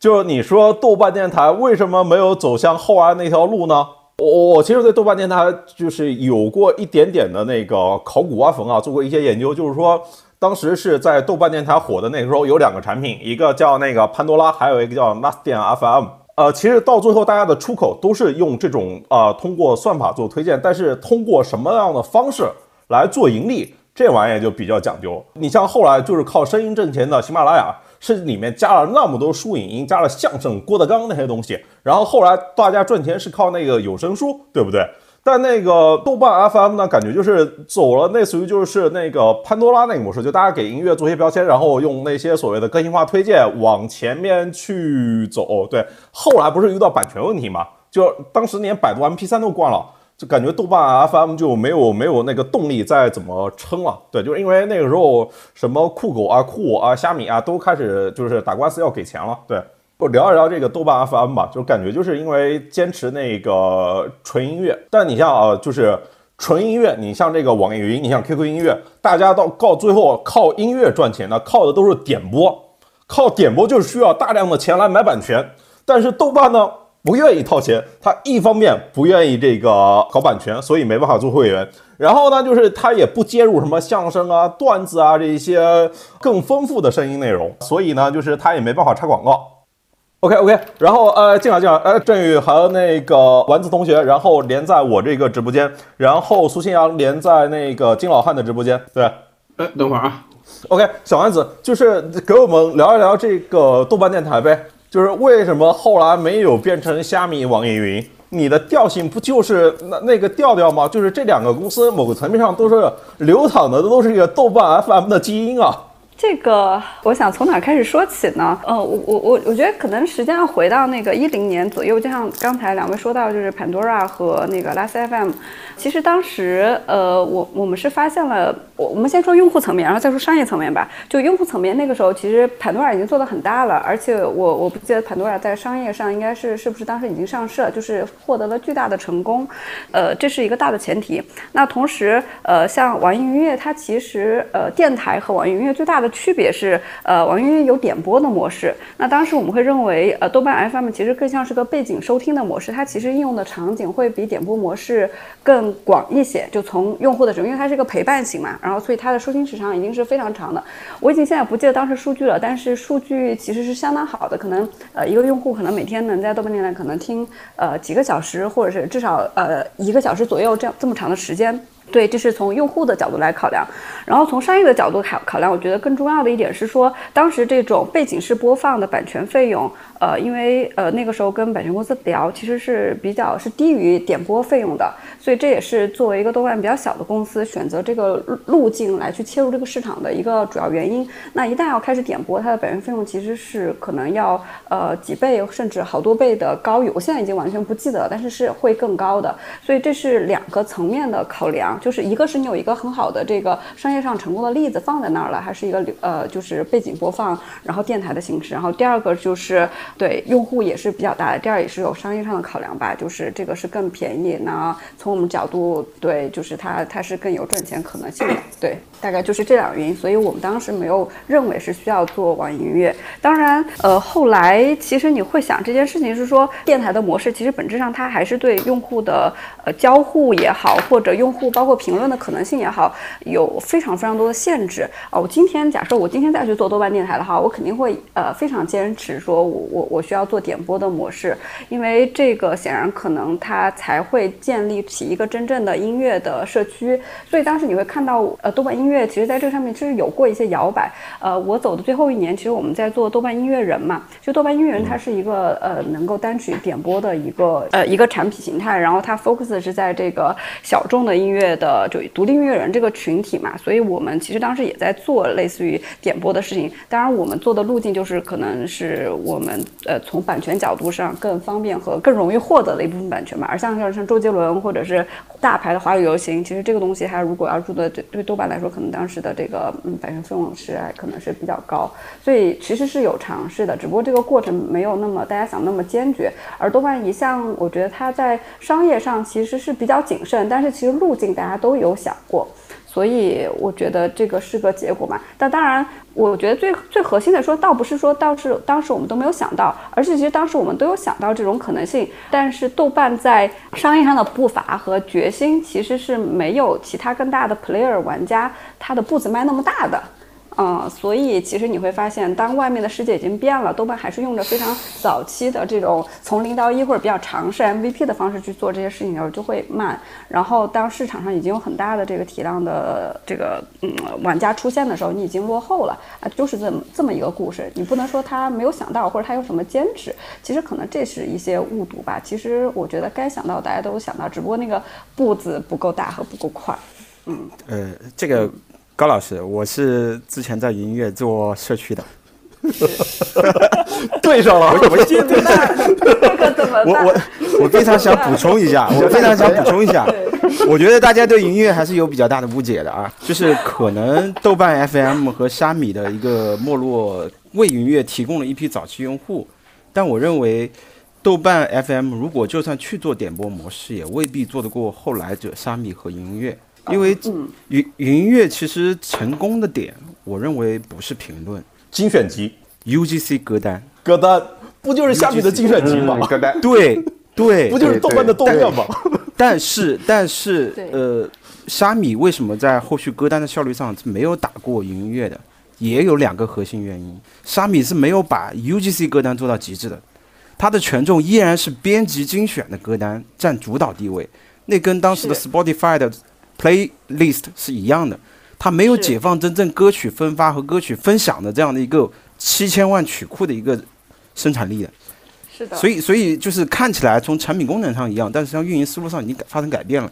[SPEAKER 1] 就是你说豆瓣电台为什么没有走向后来那条路呢？我我其实对豆瓣电台就是有过一点点的那个考古挖坟啊，做过一些研究，就是说当时是在豆瓣电台火的那个时候有两个产品，一个叫那个潘多拉，还有一个叫 Last 点 FM。呃，其实到最后，大家的出口都是用这种啊，通过算法做推荐，但是通过什么样的方式来做盈利，这玩意儿就比较讲究。你像后来就是靠声音挣钱的喜马拉雅，甚至里面加了那么多书影音，加了相声、郭德纲那些东西，然后后来大家赚钱是靠那个有声书，对不对？但那个豆瓣 FM 呢，感觉就是走了类似于就是那个潘多拉那个模式，就大家给音乐做些标签，然后用那些所谓的个性化推荐往前面去走。对，后来不是遇到版权问题嘛？就当时连百度 MP3 都关了，就感觉豆瓣 FM 就没有没有那个动力再怎么撑了。对，就是因为那个时候什么酷狗啊、酷我啊、虾米啊都开始就是打官司要给钱了。对，我聊一聊这个豆瓣 FM 吧，就感觉就是因为坚持那个纯音乐，但你像啊，就是纯音乐，你像这个网易云，你像 QQ 音乐，大家到到最后靠音乐赚钱的，靠的都是点播，靠点播就是需要大量的钱来买版权，但是豆瓣呢？不愿意掏钱，他一方面不愿意这个搞版权，所以没办法做会员。然后呢，就是他也不接入什么相声啊、段子啊这一些更丰富的声音内容，所以呢，就是他也没办法插广告。OK OK，然后呃，进来进来，呃，振宇和那个丸子同学，然后连在我这个直播间，然后苏新阳连在那个金老汉的直播间，对。
[SPEAKER 2] 哎，等会儿啊。
[SPEAKER 1] OK，小丸子就是给我们聊一聊这个豆瓣电台呗。就是为什么后来没有变成虾米、网易云？你的调性不就是那那个调调吗？就是这两个公司某个层面上都是流淌的，都是一个豆瓣 FM 的基因啊。
[SPEAKER 5] 这个我想从哪开始说起呢？呃，我我我我觉得可能时间要回到那个一零年左右，就像刚才两位说到，就是 Pandora 和那个 Last FM。其实当时，呃，我我们是发现了，我我们先说用户层面，然后再说商业层面吧。就用户层面，那个时候其实 Pandora 已经做得很大了，而且我我不记得 Pandora 在商业上应该是是不是当时已经上市了，就是获得了巨大的成功，呃，这是一个大的前提。那同时，呃，像网易云音乐，它其实呃电台和网易云音乐最大的区别是，呃，网易云有点播的模式。那当时我们会认为，呃，豆瓣 FM 其实更像是个背景收听的模式，它其实应用的场景会比点播模式更。广一些，就从用户的时候，因为它是个陪伴型嘛，然后所以它的收听时长已经是非常长的。我已经现在不记得当时数据了，但是数据其实是相当好的，可能呃一个用户可能每天能在豆瓣电台可能听呃几个小时，或者是至少呃一个小时左右这样这么长的时间。对，这是从用户的角度来考量，然后从商业的角度考考量，我觉得更重要的一点是说，当时这种背景式播放的版权费用。呃，因为呃那个时候跟版权公司聊，其实是比较是低于点播费用的，所以这也是作为一个豆瓣比较小的公司选择这个路径来去切入这个市场的一个主要原因。那一旦要开始点播，它的版权费用其实是可能要呃几倍甚至好多倍的高于，我现在已经完全不记得了，但是是会更高的。所以这是两个层面的考量，就是一个是你有一个很好的这个商业上成功的例子放在那儿了，还是一个呃就是背景播放，然后电台的形式。然后第二个就是。对用户也是比较大的，第二也是有商业上的考量吧，就是这个是更便宜。那从我们角度，对，就是它它是更有赚钱可能性的，对，大概就是这两个原因。所以我们当时没有认为是需要做网易云音乐。当然，呃，后来其实你会想这件事情是说，电台的模式其实本质上它还是对用户的呃交互也好，或者用户包括评论的可能性也好，有非常非常多的限制啊。我今天假设我今天再去做豆瓣电台的话，我肯定会呃非常坚持说我我。我需要做点播的模式，因为这个显然可能它才会建立起一个真正的音乐的社区。所以当时你会看到，呃，豆瓣音乐其实在这个上面其实有过一些摇摆。呃，我走的最后一年，其实我们在做豆瓣音乐人嘛，就豆瓣音乐人它是一个呃能够单曲点播的一个呃一个产品形态，然后它 focus 是在这个小众的音乐的就独立音乐人这个群体嘛，所以我们其实当时也在做类似于点播的事情。当然，我们做的路径就是可能是我们。呃，从版权角度上更方便和更容易获得的一部分版权嘛，而像像像周杰伦或者是大牌的华语流行，其实这个东西它如果要入的对对豆瓣来说，可能当时的这个嗯版权费用是可能是比较高，所以其实是有尝试的，只不过这个过程没有那么大家想那么坚决。而豆瓣一向我觉得它在商业上其实是比较谨慎，但是其实路径大家都有想过。所以我觉得这个是个结果嘛，但当然，我觉得最最核心的说，倒不是说倒是当时我们都没有想到，而是其实当时我们都有想到这种可能性，但是豆瓣在商业上的步伐和决心其实是没有其他更大的 player 玩家他的步子迈那么大的。嗯，所以其实你会发现，当外面的世界已经变了，豆瓣还是用着非常早期的这种从零到一或者比较尝试 MVP 的方式去做这些事情的时候，就会慢。然后当市场上已经有很大的这个体量的这个嗯玩家出现的时候，你已经落后了啊，就是这么这么一个故事。你不能说他没有想到，或者他有什么坚持，其实可能这是一些误读吧。其实我觉得该想到大家都有想到，只不过那个步子不够大和不够快。嗯，
[SPEAKER 4] 呃，这个。高老师，我是之前在音乐做社区的，
[SPEAKER 1] 对上了，
[SPEAKER 4] 我
[SPEAKER 5] 这可怎么办？
[SPEAKER 4] 我我我非常想补充一下，我非常想补充一下，我觉得大家对音乐还是有比较大的误解的啊，就是可能豆瓣 FM 和虾米的一个没落，为音乐提供了一批早期用户，但我认为豆瓣 FM 如果就算去做点播模式，也未必做得过后来者虾米和云音乐，因为云云音乐其实成功的点，我认为不是评论
[SPEAKER 1] 精选集
[SPEAKER 4] ，UGC 歌单，
[SPEAKER 1] 歌单不就是虾米的精选集吗？
[SPEAKER 2] 歌单
[SPEAKER 4] 对对，
[SPEAKER 1] 不就是豆瓣的豆瓣吗？
[SPEAKER 4] 但是，但是，呃，虾米为什么在后续歌单的效率上是没有打过云音乐的？也有两个核心原因。虾米是没有把 UGC 歌单做到极致的，它的权重依然是编辑精选的歌单占主导地位，那跟当时的 Spotify 的 playlist 是一样的，它没有解放真正歌曲分发和歌曲分享的这样的一个七千万曲库的一个生产力的。
[SPEAKER 5] 是的，
[SPEAKER 4] 所以，所以就是看起来从产品功能上一样，但实际上运营思路上已经改发生改变了。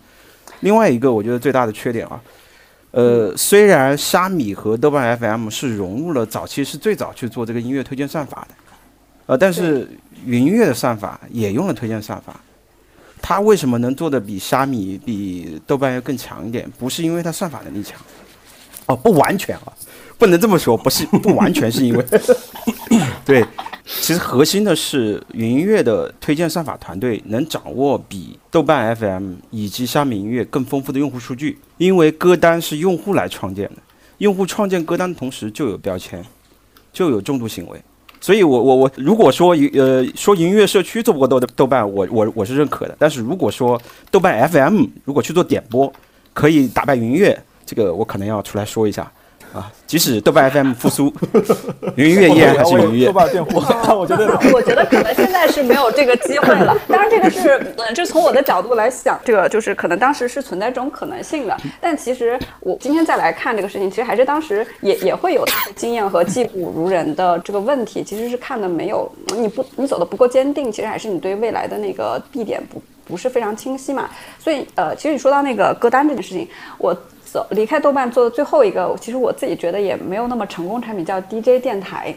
[SPEAKER 4] 另外一个，我觉得最大的缺点啊，呃，虽然虾米和豆瓣 FM 是融入了早期是最早去做这个音乐推荐算法的，呃，但是云音乐的算法也用了推荐算法。它为什么能做的比虾米、比豆瓣要更强一点？不是因为它算法能力强，哦，不完全啊，不能这么说，不是不完全是因为 对，其实核心的是云音乐的推荐算法团队能掌握比豆瓣 FM 以及虾米音乐更丰富的用户数据，因为歌单是用户来创建的，用户创建歌单的同时就有标签，就有重度行为。所以我，我我如果说呃说云乐社区做不过豆豆瓣，我我我是认可的。但是如果说豆瓣 FM 如果去做点播，可以打败云音乐，这个我可能要出来说一下啊。即使豆瓣 FM 复苏，云音乐依然还是云音乐
[SPEAKER 3] 豆。瓣辩护，我觉得
[SPEAKER 5] 我觉得可能现在是没有这个机会了。当然，这个是，嗯，这从我的角度来想，这个就是可能当时是存在这种可能性的。但其实我今天再来看这个事情，其实还是当时也也会有经验和技不如人的这个问题，其实是看的没有你不你走的不够坚定，其实还是你对未来的那个地点不不是非常清晰嘛。所以呃，其实你说到那个歌单这件事情，我。走离开豆瓣做的最后一个，其实我自己觉得也没有那么成功产品，叫 DJ 电台。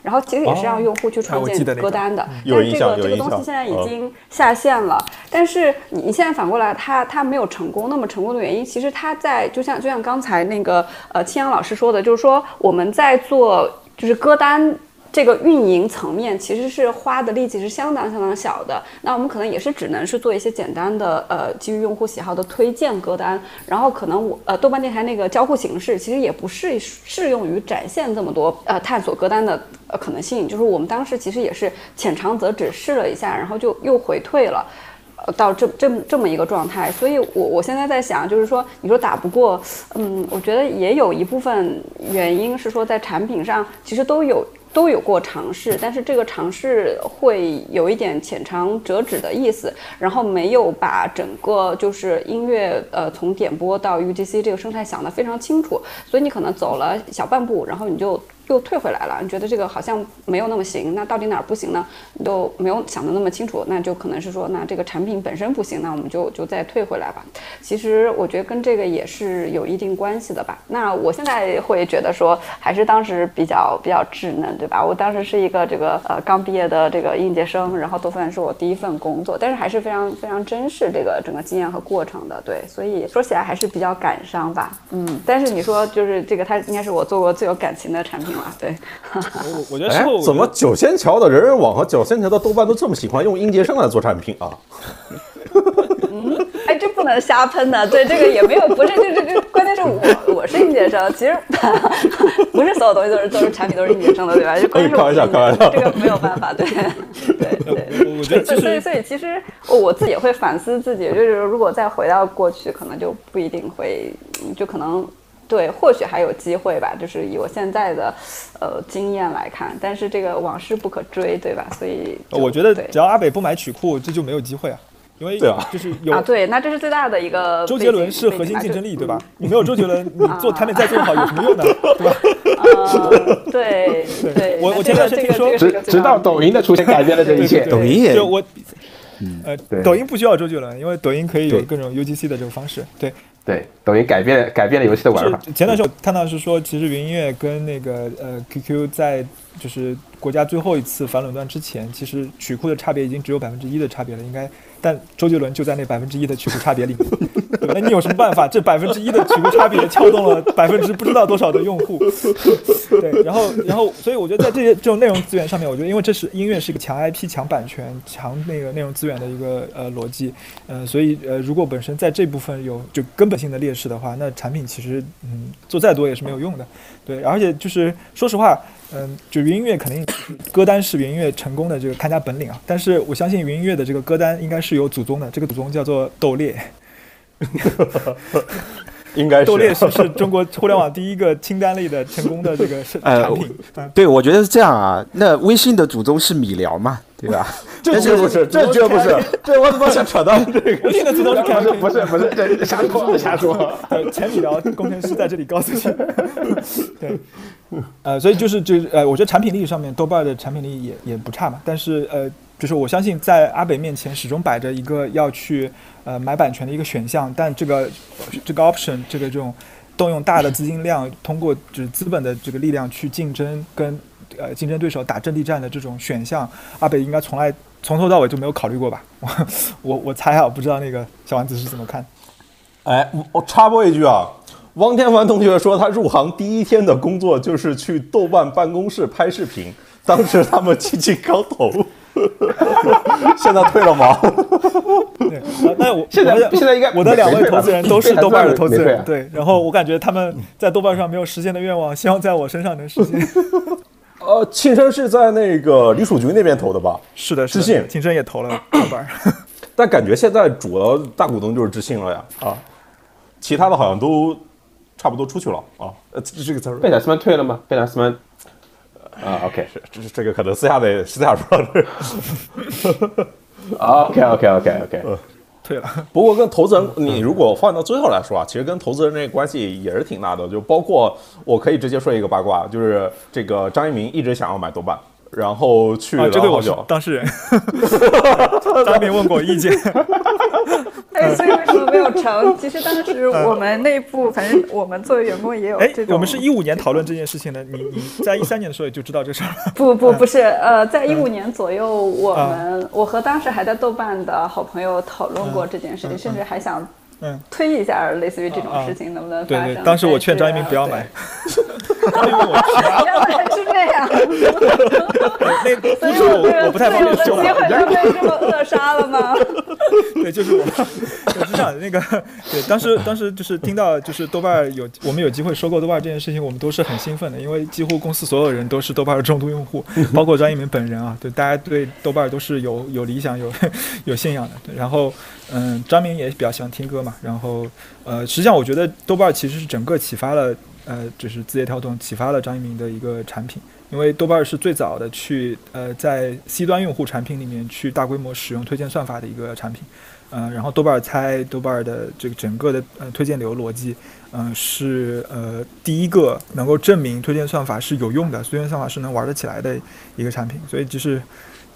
[SPEAKER 5] 然后其实也是让用户去创建歌单的，但是这个这个东西现在已
[SPEAKER 1] 嗯
[SPEAKER 5] 经下线了。但是你你现在反过来，它它没有成功，那么成功的原因，其实它在就像就像刚才那个呃青阳老师说的，就是说我们在做就是歌单。这个运营层面其实是花的力气是相当相当小的，那我们可能也是只能是做一些简单的呃基于用户喜好的推荐歌单，然后可能我呃豆瓣电台那个交互形式其实也不适适用于展现这么多呃探索歌单的呃可能性，就是我们当时其实也是浅尝辄止试了一下，然后就又回退了。呃，到这这这么一个状态，所以我我现在在想，就是说，你说打不过，嗯，我觉得也有一部分原因是说在产品上其实都有都有过尝试，但是这个尝试会有一点浅尝辄止的意思，然后没有把整个就是音乐呃从点播到 UGC 这个生态想得非常清楚，所以你可能走了小半步，然后你就又退回来了，你觉得这个好像没有那么行，那到底哪儿不行呢？你都没有想得那么清楚，那就可能是说，那这个产品本身不行，那我们就就再退回来吧。其实我觉得跟这个也是有一定关系的吧。那我现在会觉得说，还是当时比较比较稚嫩，对吧？我当时是一个这个呃刚毕业的这个应届生，然后都算是我第一份工作，但是还是非常非常珍视这个整个经验和过程的，对。所以说起来还是比较感伤吧，嗯。但是你说就是这个，它应该是我做过最有感情的产品了，对。
[SPEAKER 3] 我我觉得事
[SPEAKER 1] 哎
[SPEAKER 3] 后，
[SPEAKER 1] 怎么九仙桥的人人网和九仙桥的豆瓣都这么喜欢用应届生来做产品啊？
[SPEAKER 5] 哎，这不能瞎喷的。对，这个也没有，不是，这这这，关键是我我是应届生，其实不是所有东西都是都是产品都是应届生的，对吧？就关键是我是
[SPEAKER 1] 开玩笑开玩笑
[SPEAKER 5] 这个没有办法，对对对。
[SPEAKER 3] 我我觉得其
[SPEAKER 5] 所以，所以其实我我自己也会反思自己，就是如果再回到过去，可能就不一定会，嗯就可能对，或许还有机会吧。就是以我现在的呃经验来看，但是这个往事不可追，对吧？所以
[SPEAKER 3] 我觉得只要阿北不买曲库，这就没有机会啊，因为
[SPEAKER 1] 对啊
[SPEAKER 3] 就是有
[SPEAKER 5] 啊，对，那这是最大的一个
[SPEAKER 3] 周杰伦是核心竞争力，对
[SPEAKER 5] 嗯
[SPEAKER 3] 吧？你没有周杰伦，你做产品再做好有什么用呢？对吧？
[SPEAKER 5] 呃，对对，
[SPEAKER 3] 我我前
[SPEAKER 5] 那这个
[SPEAKER 3] 段时间听说
[SPEAKER 5] 这
[SPEAKER 2] 直直到抖音的出现改变了这一切。
[SPEAKER 4] 抖音也
[SPEAKER 3] 就我呃，抖音不需要周杰伦，因为抖音可以有各种 UGC 的这个方式。对，
[SPEAKER 2] 对，等于改变改变了游戏的玩法。
[SPEAKER 3] 前段时间我看到是说，其实云音乐跟那个呃 QQ 在就是国家最后一次反垄断之前，其实曲库的差别已经只有百分之一的差别了，应该。但周杰伦就在那百分之一的曲库差别里面，那你有什么办法？这百分之一的曲库差别撬动了百分之不知道多少的用户，对，然后然后所以我觉得在这些这种内容资源上面，我觉得因为这是音乐是一个强 IP、强版权、强那个内容资源的一个呃逻辑，呃，所以呃如果本身在这部分有就根本性的劣势的话，那产品其实嗯做再多也是没有用的，对，而且就是说实话。嗯，就云音乐肯定歌单是云音乐成功的这个看家本领啊，但是我相信云音乐的这个歌单应该是有祖宗的，这个祖宗叫做斗烈。
[SPEAKER 1] 应该是
[SPEAKER 3] 斗猎是是中国互联网第一个清单类的成功的这个 是
[SPEAKER 4] 呃
[SPEAKER 3] 产品。嗯，
[SPEAKER 4] 对，我觉得是这样啊。那微信的祖宗是米聊嘛，对吧？
[SPEAKER 1] 这绝不是，这绝不是，这我怎么想扯到这个？
[SPEAKER 3] 微信的祖宗是
[SPEAKER 2] 不是不是不是，这瞎说瞎说。
[SPEAKER 3] 呃，前米聊工程师在这里告诉你，对，呃，所以就是就是呃，我觉得产品力上面，豆瓣的产品力也也不差嘛。但是呃，就是我相信在阿北面前始终摆着一个要去呃买版权的一个选项，但这个这个 option 这个这种动用大的资金量，通过就是资本的这个力量去竞争跟呃竞争对手打阵地战的这种选项，阿北应该从来从头到尾就没有考虑过吧？我我我猜啊，不知道那个小丸子是怎么看。
[SPEAKER 1] 哎，我插播一句啊，汪天凡同学说他入行第一天的工作就是去豆瓣办公室拍视频，当时他们激情刚投，现在退了
[SPEAKER 3] 吗。那我
[SPEAKER 2] 现在
[SPEAKER 3] 我
[SPEAKER 2] 现在应该
[SPEAKER 3] 我的两位投资人都是豆瓣的投资人对，然后我感觉他们在豆瓣上没有实现的愿望，希望在我身上能实现。
[SPEAKER 1] 呃，庆生是在那个李蜀局那边投的吧？
[SPEAKER 3] 是的，是
[SPEAKER 1] 知信
[SPEAKER 3] 的，金生也投了豆瓣。
[SPEAKER 1] 但感觉现在主要大股东就是知信了呀，啊，其他的好像都差不多出去了啊。呃，这这个词儿
[SPEAKER 2] 贝塔斯曼退了吗？贝塔斯曼啊，OK
[SPEAKER 1] 是这这个可能私下得私下说。
[SPEAKER 2] OK OK OK OK，
[SPEAKER 3] 退了，
[SPEAKER 1] 不过跟投资人，你如果放到最后来说啊，其实跟投资人这个关系也是挺大的。就包括我可以直接说一个八卦，就是这个张一鸣一直想要买豆瓣，然后去
[SPEAKER 3] 这对我是
[SPEAKER 1] 好久。
[SPEAKER 3] 当事人。张明问过意见，
[SPEAKER 5] 哎，所以为什么没有成？其实当时我们内部，反正我们作为员工也有
[SPEAKER 3] 哎
[SPEAKER 5] 这，种。
[SPEAKER 3] 我们是一五年讨论这件事情的，你你在一三年的时候也就知道这事儿了。
[SPEAKER 5] 不不不是，呃，在一五年左右，我们我和当时还在豆瓣的好朋友讨论过这件事情，甚至还想
[SPEAKER 3] 嗯，
[SPEAKER 5] 推一下类似于这种
[SPEAKER 3] 啊
[SPEAKER 5] 事情能不能发生。
[SPEAKER 3] 对对，当时我劝张一鸣不要买。
[SPEAKER 5] 对原来是这样，
[SPEAKER 3] 那估
[SPEAKER 5] 所以
[SPEAKER 3] 值我不太方便说了。
[SPEAKER 5] 机会就被这么扼杀了吗？
[SPEAKER 3] 对，就是我，对，是这样的。那个，对，当时当时就是听到就是豆瓣儿有我们有机会收购豆瓣儿这件事情，我们都是很兴奋的，因为几乎公司所有人都是豆瓣儿的重度用户，包括张一鸣本人啊，对，大家对豆瓣儿都是有有理想、有有信仰的。对，然后，嗯，张明也比较喜欢听歌嘛，然后，呃，实际上我觉得豆瓣其实是整个启发了，呃，就是字节跳动启发了张一鸣的一个产品。因为豆瓣是最早的去呃在 C 端用户产品里面去大规模使用推荐算法的一个产品，呃，然后豆瓣猜豆瓣的这个整个的呃推荐流逻辑，嗯、是呃第一个能够证明推荐算法是有用的，推荐算法是能玩得起来的一个产品，所以就是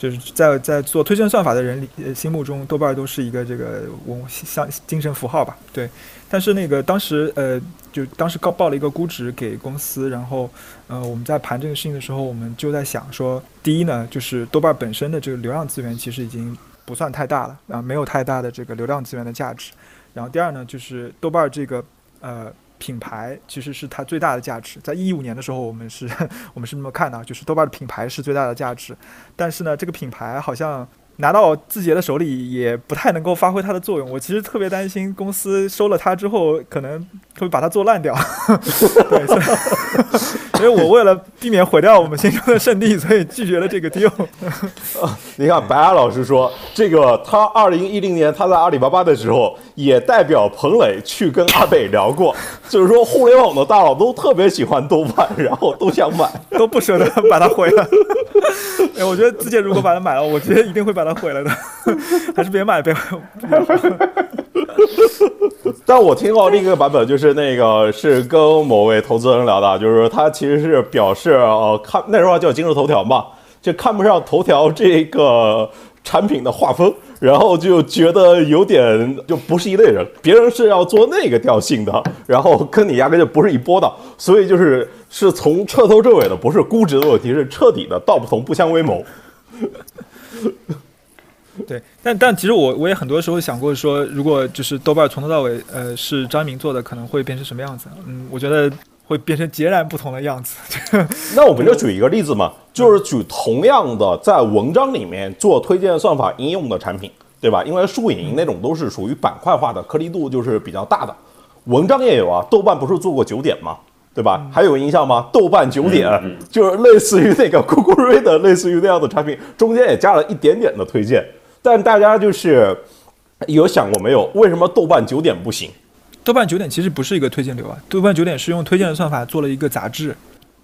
[SPEAKER 3] 就是在在做推荐算法的人里呃心目中，豆瓣都是一个这个文像精神符号吧，对。但是那个当时呃就当时告报了一个估值给公司，然后呃我们在盘这个事情的时候，我们就在想说，第一呢就是豆瓣本身的这个流量资源其实已经不算太大了啊、没有太大的这个流量资源的价值。然后第二呢就是豆瓣这个呃。品牌其实是它最大的价值，在一五年的时候，我们是 我们是那么看的，就是豆瓣的品牌是最大的价值，但是呢，这个品牌好像拿到字节的手里也不太能够发挥它的作用。我其实特别担心公司收了它之后，可能会把它做烂掉。对，所以所以我为了避免毁掉我们心中的圣地，所以拒绝了这个 deal。
[SPEAKER 1] 你看，白牙老师说，这个他二零一零年他在阿里巴巴的时候，也代表彭磊去跟阿北聊过，就是说互联网的大佬都特别喜欢豆瓣，然后都想买。
[SPEAKER 3] 都不舍得把它毁了。哎，我觉得字节如果把它买了，我觉得一定会把它毁了的，还是别买，别买。
[SPEAKER 1] 但我听到另一个版本，就是那个是跟某位投资人聊的，就是他其实是表示呃看那时候叫今日头条嘛，就看不上头条这个产品的画风，然后就觉得有点就不是一类人。别人是要做那个调性的，然后跟你压根就不是一波的，所以就是是从彻头彻尾的不是估值的问题，是彻底的道不同不相为谋。
[SPEAKER 3] 对，但但其实我我也很多时候想过说，如果就是豆瓣从头到尾，呃，是张一鸣做的，可能会变成什么样子？嗯，我觉得会变成截然不同的样子。
[SPEAKER 1] 那我们就举一个例子嘛，就是举同样的在文章里面做推荐算法应用的产品，对吧？因为树影那种都是属于板块化的，颗粒度就是比较大的。文章也有啊，豆瓣不是做过九点吗？对吧？还有印象吗？豆瓣九点就是类似于那个 Google Read，类似于那样的产品，中间也加了一点点的推荐。但大家就是有想过没有，为什么豆瓣九点不行？
[SPEAKER 3] 豆瓣九点其实不是一个推荐流啊，豆瓣九点是用推荐的算法做了一个杂志。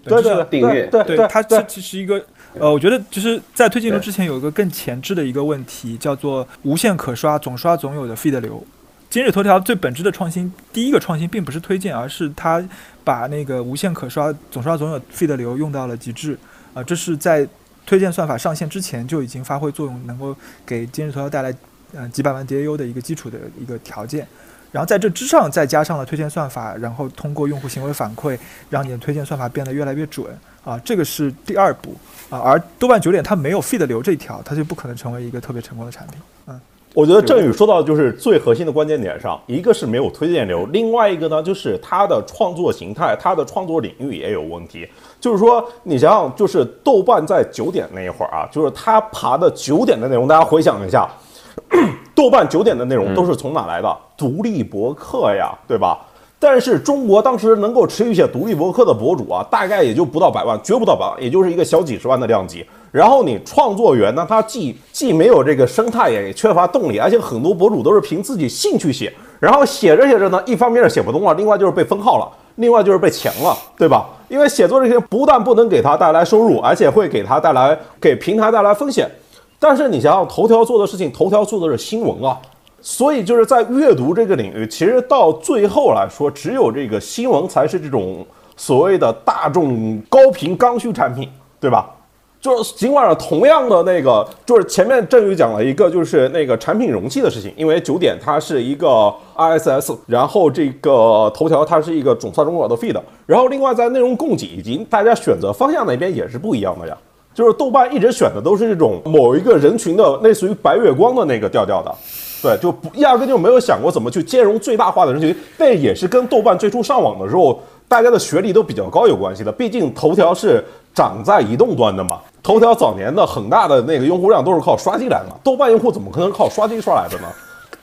[SPEAKER 1] 对对
[SPEAKER 2] 订阅
[SPEAKER 1] 对
[SPEAKER 3] 对，它其其实一个呃，我觉得就是在推荐流之前有一个更前置的一个问题，叫做无限可刷、总刷总有的 feed 流。今日头条最本质的创新，第一个创新并不是推荐，而是它把那个无限可刷、总刷总有 feed 流用到了极致啊，这是在。推荐算法上线之前就已经发挥作用，能够给今日头条带来呃几百万 DAU 的一个基础的一个条件，然后在这之上再加上了推荐算法，然后通过用户行为反馈，让你的推荐算法变得越来越准啊，这个是第二步啊。而豆瓣九点它没有 feed 流这条，它就不可能成为一个特别成功的产品。嗯，
[SPEAKER 1] 我觉得郑宇说到的就是最核心的关键点上，一个是没有推荐流，另外一个呢就是它的创作形态、它的创作领域也有问题。就是说，你想想，就是豆瓣在九点那一会儿啊，就是它爬的九点的内容，大家回想一下，豆瓣九点的内容都是从哪来的？独立博客呀，对吧？但是中国当时能够持续写独立博客的博主啊，大概也就不到百万，绝不到百万，也就是一个小几十万的量级。然后你创作源呢，他既既没有这个生态，也缺乏动力，而且很多博主都是凭自己兴趣写，然后写着写着呢，一方面是写不动了，另外就是被封号了。另外就是被强了，对吧？因为写作这些不但不能给他带来收入，而且会给他带来给平台带来风险。但是你想想，头条做的事情，头条做的是新闻啊，所以就是在阅读这个领域，其实到最后来说，只有这个新闻才是这种所谓的大众高频刚需产品，对吧？就是尽管同样的那个，就是前面郑宇讲了一个，就是那个产品容器的事情，因为九点它是一个 RSS，然后这个头条它是一个总算中国的 feed，然后另外在内容供给以及大家选择方向那边也是不一样的呀。就是豆瓣一直选的都是这种某一个人群的类似于白月光的那个调调的，对，就不压根就没有想过怎么去兼容最大化的人群，那也是跟豆瓣最初上网的时候大家的学历都比较高有关系的，毕竟头条是。长在移动端的嘛，头条早年的很大的那个用户量都是靠刷机来的，豆瓣用户怎么可能靠刷机刷来的呢？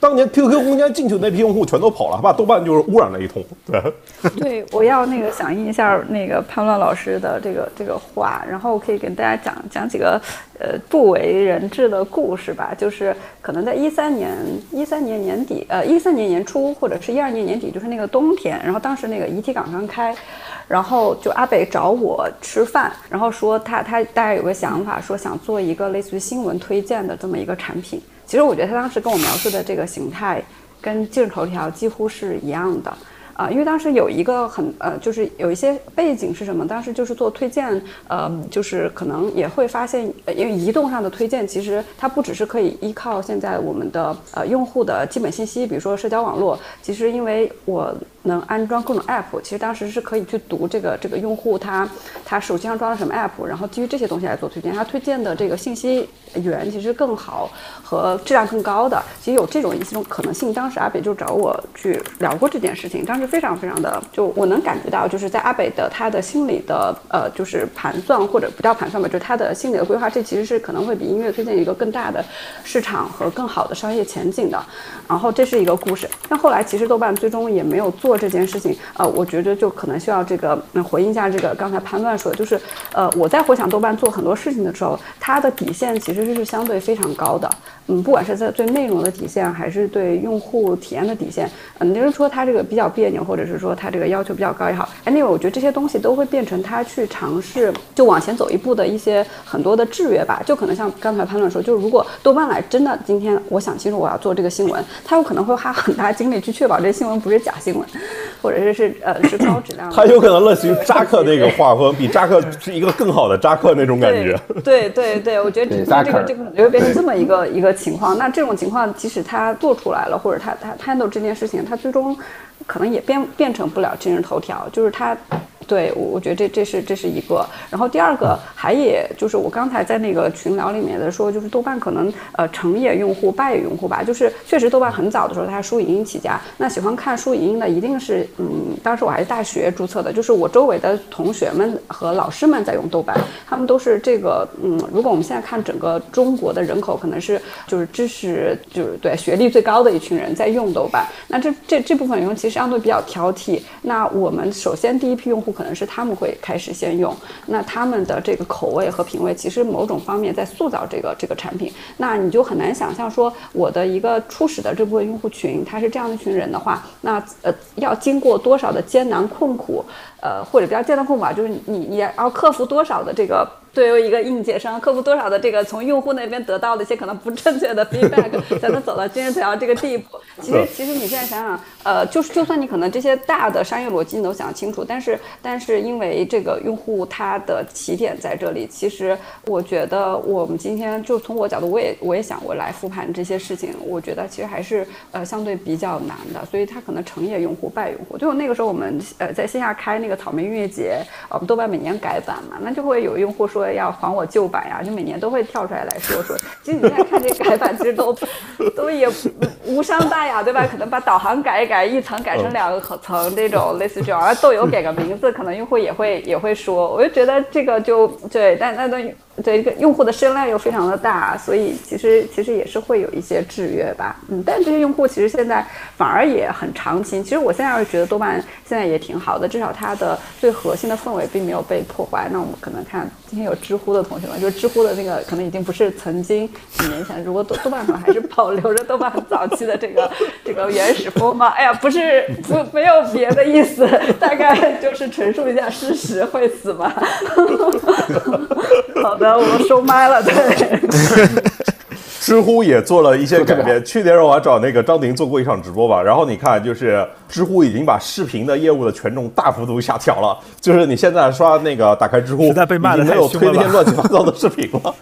[SPEAKER 1] 当年 QQ 空间进去那批用户全都跑了，把豆瓣就是污染了一通。对，
[SPEAKER 5] 对，我要那个响应一下那个潘乱老师的这个这个话，然后我可以跟大家讲讲几个呃不为人知的故事吧。就是可能在一三年一三年年底，呃一三年年初或者是一二年年底，就是那个冬天，然后当时那个遗体港刚开。然后就阿北找我吃饭，然后说他他大概有个想法，说想做一个类似于新闻推荐的这么一个产品。其实我觉得他当时跟我描述的这个形态，跟今日头条几乎是一样的。啊，因为当时有一个很呃，就是有一些背景是什么？当时就是做推荐，呃，就是可能也会发现，因为移动上的推荐其实它不只是可以依靠现在我们的呃用户的基本信息，比如说社交网络，其实因为我能安装各种 app，其实当时是可以去读这个这个用户他他手机上装了什么 app，然后基于这些东西来做推荐，他推荐的这个信息源其实更好和质量更高的，其实有这种一种可能性。当时阿北就找我去聊过这件事情，当时。非常非常的，就我能感觉到，就是在阿北的他的心理的呃，就是盘算或者不叫盘算吧，就是他的心理的规划，这其实是可能会比音乐推荐一个更大的市场和更好的商业前景的。然后这是一个故事，但后来其实豆瓣最终也没有做这件事情。呃，我觉得就可能需要这个回应一下这个刚才潘乱说的，就是呃，我在回想豆瓣做很多事情的时候，它的底线其实是相对非常高的。嗯，不管是在对内容的底线，还是对用户体验的底线，嗯，就是说它这个比较别扭，或者是说它这个要求比较高也好，哎，那个我觉得这些东西都会变成他去尝试就往前走一步的一些很多的制约吧。就可能像刚才潘乱说，就是如果豆瓣来真的今天我想清楚我要做这个新闻，他有可能会花很大精力去确保这新闻不是假新闻。或者是是呃是高质量的。
[SPEAKER 1] 它有可能类似于扎克那个画风，比扎克是一个更好的扎克那种感觉。
[SPEAKER 5] 对对对，我觉得
[SPEAKER 2] 对
[SPEAKER 5] 这个这个这个可能就会变成这么一个一个情况。那这种情况，即使他做出来了，或者他他 handle 这件事情，他最终可能也变变成不了今日头条，就是他。对，我我觉得这这是这是一个，然后第二个还也就是我刚才在那个群聊里面的说，就是豆瓣可能呃成也用户败也用户吧，就是确实豆瓣很早的时候它是书影音起家，那喜欢看书影音的一定是嗯，当时我还是大学注册的，就是我周围的同学们和老师们在用豆瓣，他们都是这个嗯，如果我们现在看整个中国的人口，可能是就是知识就是对学历最高的一群人在用豆瓣，那这这这部分用户其实相对比较挑剔，那我们首先第一批用户可能是他们会开始先用，那他们的这个口味和品味，其实某种方面在塑造这个这个产品，那你就很难想象说我的一个初始的这部分用户群，他是这样一群人的话，那呃要经过多少的艰难困苦，呃或者比较艰难困苦吧，就是你你要克服多少的这个。对于一个应届生，克服多少的这个从用户那边得到的一些可能不正确的 feedback，才能走到今日头条这个地步。其实，其实你现在想想，呃，就是就算你可能这些大的商业逻辑你都想清楚，但是但是因为这个用户他的起点在这里，其实我觉得我们今天就从我角度，我也我也想过来复盘这些事情，我觉得其实还是呃相对比较难的，所以它可能成也用户败用户。就那个时候我们呃在线下开那个草莓音乐节，我们豆瓣每年改版嘛，那就会有用户说要还我旧版呀，就每年都会跳出来来说说。其实你现在看这改版，其实都都也无伤大雅，对吧？可能把导航改一改，一层改成两个层这种类似这种，而豆油改个名字，可能用户也会也会说。我就觉得这个就对，但那都对一个用户的声量又非常的大，所以其实其实也是会有一些制约吧。嗯，但这些用户其实现在反而也很长情。其实我现在是觉得豆瓣现在也挺好的，至少它的最核心的氛围并没有被破坏。那我们可能看今天有知乎的同学们，就是知乎的那个可能已经不是曾经几年前，如果豆豆瓣可能还是保留着豆瓣早期的这个 这个原始风貌。哎呀，不是不没有别的意思，大概就是陈述一下事实会死吗？好的。我们收麦了，对。
[SPEAKER 1] 知乎也做了一些改变。去年我还找那个张婷做过一场直播吧，然后你看，就是知乎已经把视频的业务的权重大幅度下调了，就是你现在刷那个打开知乎，
[SPEAKER 3] 实在被骂的
[SPEAKER 1] 没有推那些乱七八糟的视频了。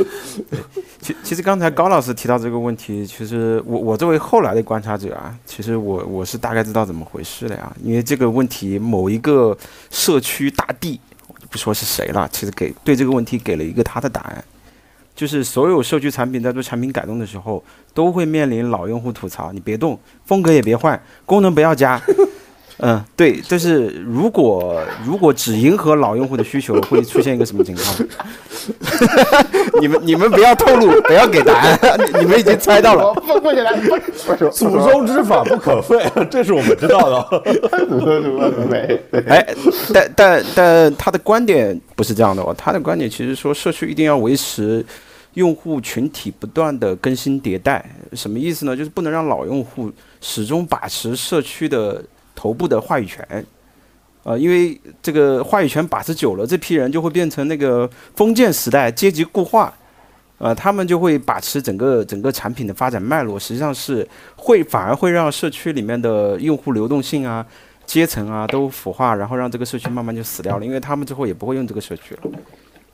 [SPEAKER 4] 其其实刚才高老师提到这个问题，其实我我作为后来的观察者啊，其实我我是大概知道怎么回事的呀，因为这个问题某一个社区大帝。不说是谁了，其实给对这个问题给了一个他的答案，就是所有社区产品在做产品改动的时候，都会面临老用户吐槽：你别动，风格也别换，功能不要加。嗯，对，就是如果如果只迎合老用户的需求，会出现一个什么情况？你们你们不要透露，不要给答案，你们已经猜到了。
[SPEAKER 2] 不不起来，
[SPEAKER 1] 祖宗之法不可废，这是我们知道的。
[SPEAKER 2] 祖宗之法不废。
[SPEAKER 4] 哎，但但但他的观点不是这样的哦，他的观点其实说社区一定要维持用户群体不断的更新迭代，什么意思呢？就是不能让老用户始终把持社区的。头部的话语权，呃，因为这个话语权把持久了，这批人就会变成那个封建时代阶级固化，呃，他们就会把持整个整个产品的发展脉络，实际上是会反而会让社区里面的用户流动性啊、阶层啊都腐化，然后让这个社区慢慢就死掉了，因为他们之后也不会用这个社区了，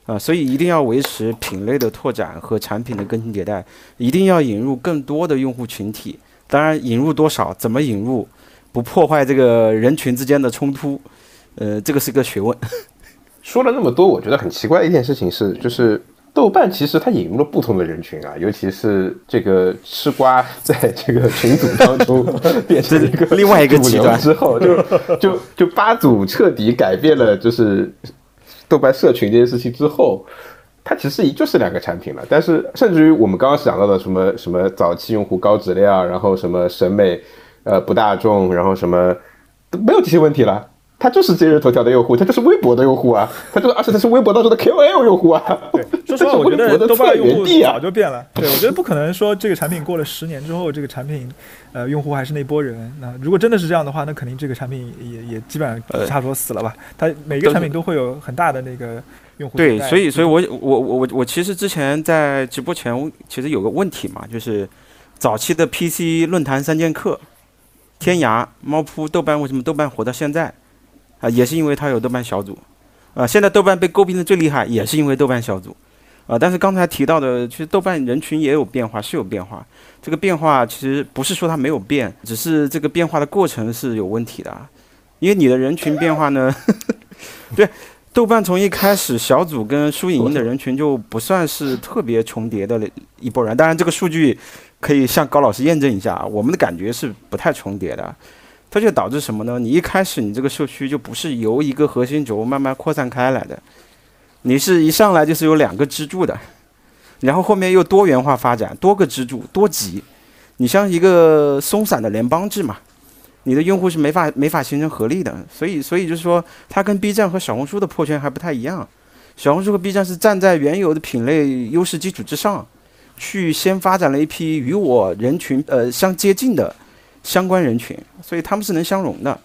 [SPEAKER 4] 啊，所以一定要维持品类的拓展和产品的更新迭代，一定要引入更多的用户群体，当然引入多少，怎么引入？不破坏这个人群之间的冲突，呃，这个是个学问。
[SPEAKER 2] 说了那么多，我觉得很奇怪的一件事情是，就是豆瓣其实它引入了不同的人群啊，尤其是这个吃瓜在这个群组当中 变成一个
[SPEAKER 4] 另外一个极端
[SPEAKER 2] 之后，就就就八组彻底改变了就是豆瓣社群这件事情之后，它其实也就是两个产品了。但是甚至于我们刚刚讲到的什么什么早期用户高质量，然后什么审美。呃，不大众，然后什么都没有这些问题了。他就是今日头条的用户，他就是微博的用户啊，他就是，而且他是微博当中的 KOL 用户啊。
[SPEAKER 3] 对，说实话，我觉得豆瓣用户
[SPEAKER 2] 早
[SPEAKER 3] 就变了。对，我觉得不可能说这个产品过了十年之后，这个产品，呃，用户还是那波人。那如果真的是这样的话，那肯定这个产品也也基本上差不多死了吧？它每个产品都会有很大的那个用户。
[SPEAKER 4] 对，所以，所以我我我我我其实之前在直播前其实有个问题嘛，就是早期的 PC 论坛三剑客。天涯、猫扑、豆瓣为什么豆瓣活到现在啊，也是因为它有豆瓣小组啊。现在豆瓣被诟病的最厉害，也是因为豆瓣小组啊。但是刚才提到的，其实豆瓣人群也有变化，是有变化。这个变化其实不是说它没有变，只是这个变化的过程是有问题的。因为你的人群变化呢，对，豆瓣从一开始小组跟书影音的人群就不算是特别重叠的一波人。当然，这个数据可以向高老师验证一下，我们的感觉是不太重叠的。它就导致什么呢？你一开始你这个社区就不是由一个核心轴慢慢扩散开来的，你是一上来就是有两个支柱的。然后后面又多元化发展，多个支柱，多级，你像一个松散的联邦制嘛，你的用户是没法没法形成合力的，所以所以就是说，它跟 B 站和小红书的破圈还不太一样。小红书和 B 站是站在原有的品类优势基础之上，去先发展了一批与我人群呃相接近的相关人群，所以他们是能相容的。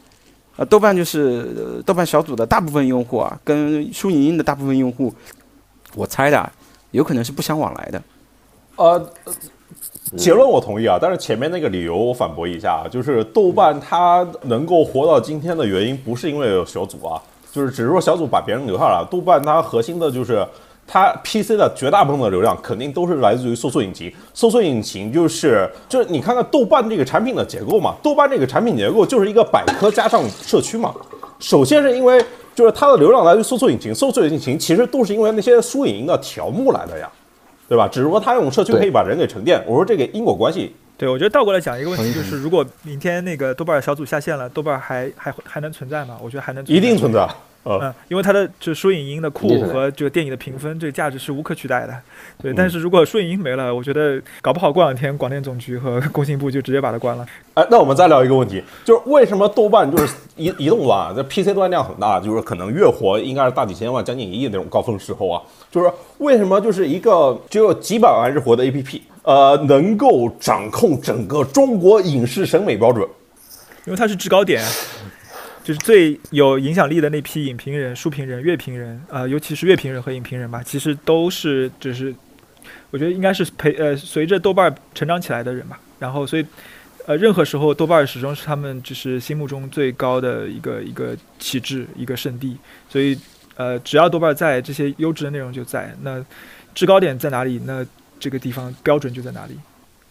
[SPEAKER 4] 呃，豆瓣就是豆瓣小组的大部分用户啊，跟书影音的大部分用户，我猜的。有可能是不相往来的，
[SPEAKER 1] 呃，结论我同意啊，但是前面那个理由我反驳一下啊，就是豆瓣它能够活到今天的原因，不是因为有小组啊，就是只是说小组把别人留下了。豆瓣它核心的就是它 PC 的绝大部分的流量肯定都是来自于搜索引擎，搜索引擎就是就是你看看豆瓣这个产品的结构嘛，豆瓣这个产品结构就是一个百科加上社区嘛，首先是因为。就是它的流量来自于搜索引擎，搜索引擎其实都是因为那些输影音的条目来的呀，对吧？只是说它用社区可以把人给沉淀。我说这个因果关系。
[SPEAKER 3] 对，我觉得倒过来讲一个问题，就是如果明天那个豆瓣小组下线了，豆瓣还还还能存在吗？我觉得还能，
[SPEAKER 1] 一定存在。
[SPEAKER 3] 嗯，因为它的就输影音的库和这个电影的评分，这个价值是无可取代的。对，但是如果输影音没了，我觉得搞不好过两天广电总局和工信部就直接把它关了。
[SPEAKER 1] 哎，那我们再聊一个问题，就是为什么豆瓣就是移 移动端这 PC 端量很大，就是可能月活应该是大几千万、将近一亿那种高峰时候啊，就是为什么就是一个只有几百万日活的 APP，呃，能够掌控整个中国影视审美标准？
[SPEAKER 3] 因为它是制高点。就是最有影响力的那批影评人、书评人、乐评人，呃，尤其是乐评人和影评人吧，其实都是，就是我觉得应该是陪呃随着豆瓣成长起来的人吧。然后，所以呃，任何时候豆瓣始终是他们就是心目中最高的一个一个旗帜、一个圣地。所以，呃，只要豆瓣在，这些优质的内容就在。那制高点在哪里？那这个地方标准就在哪里。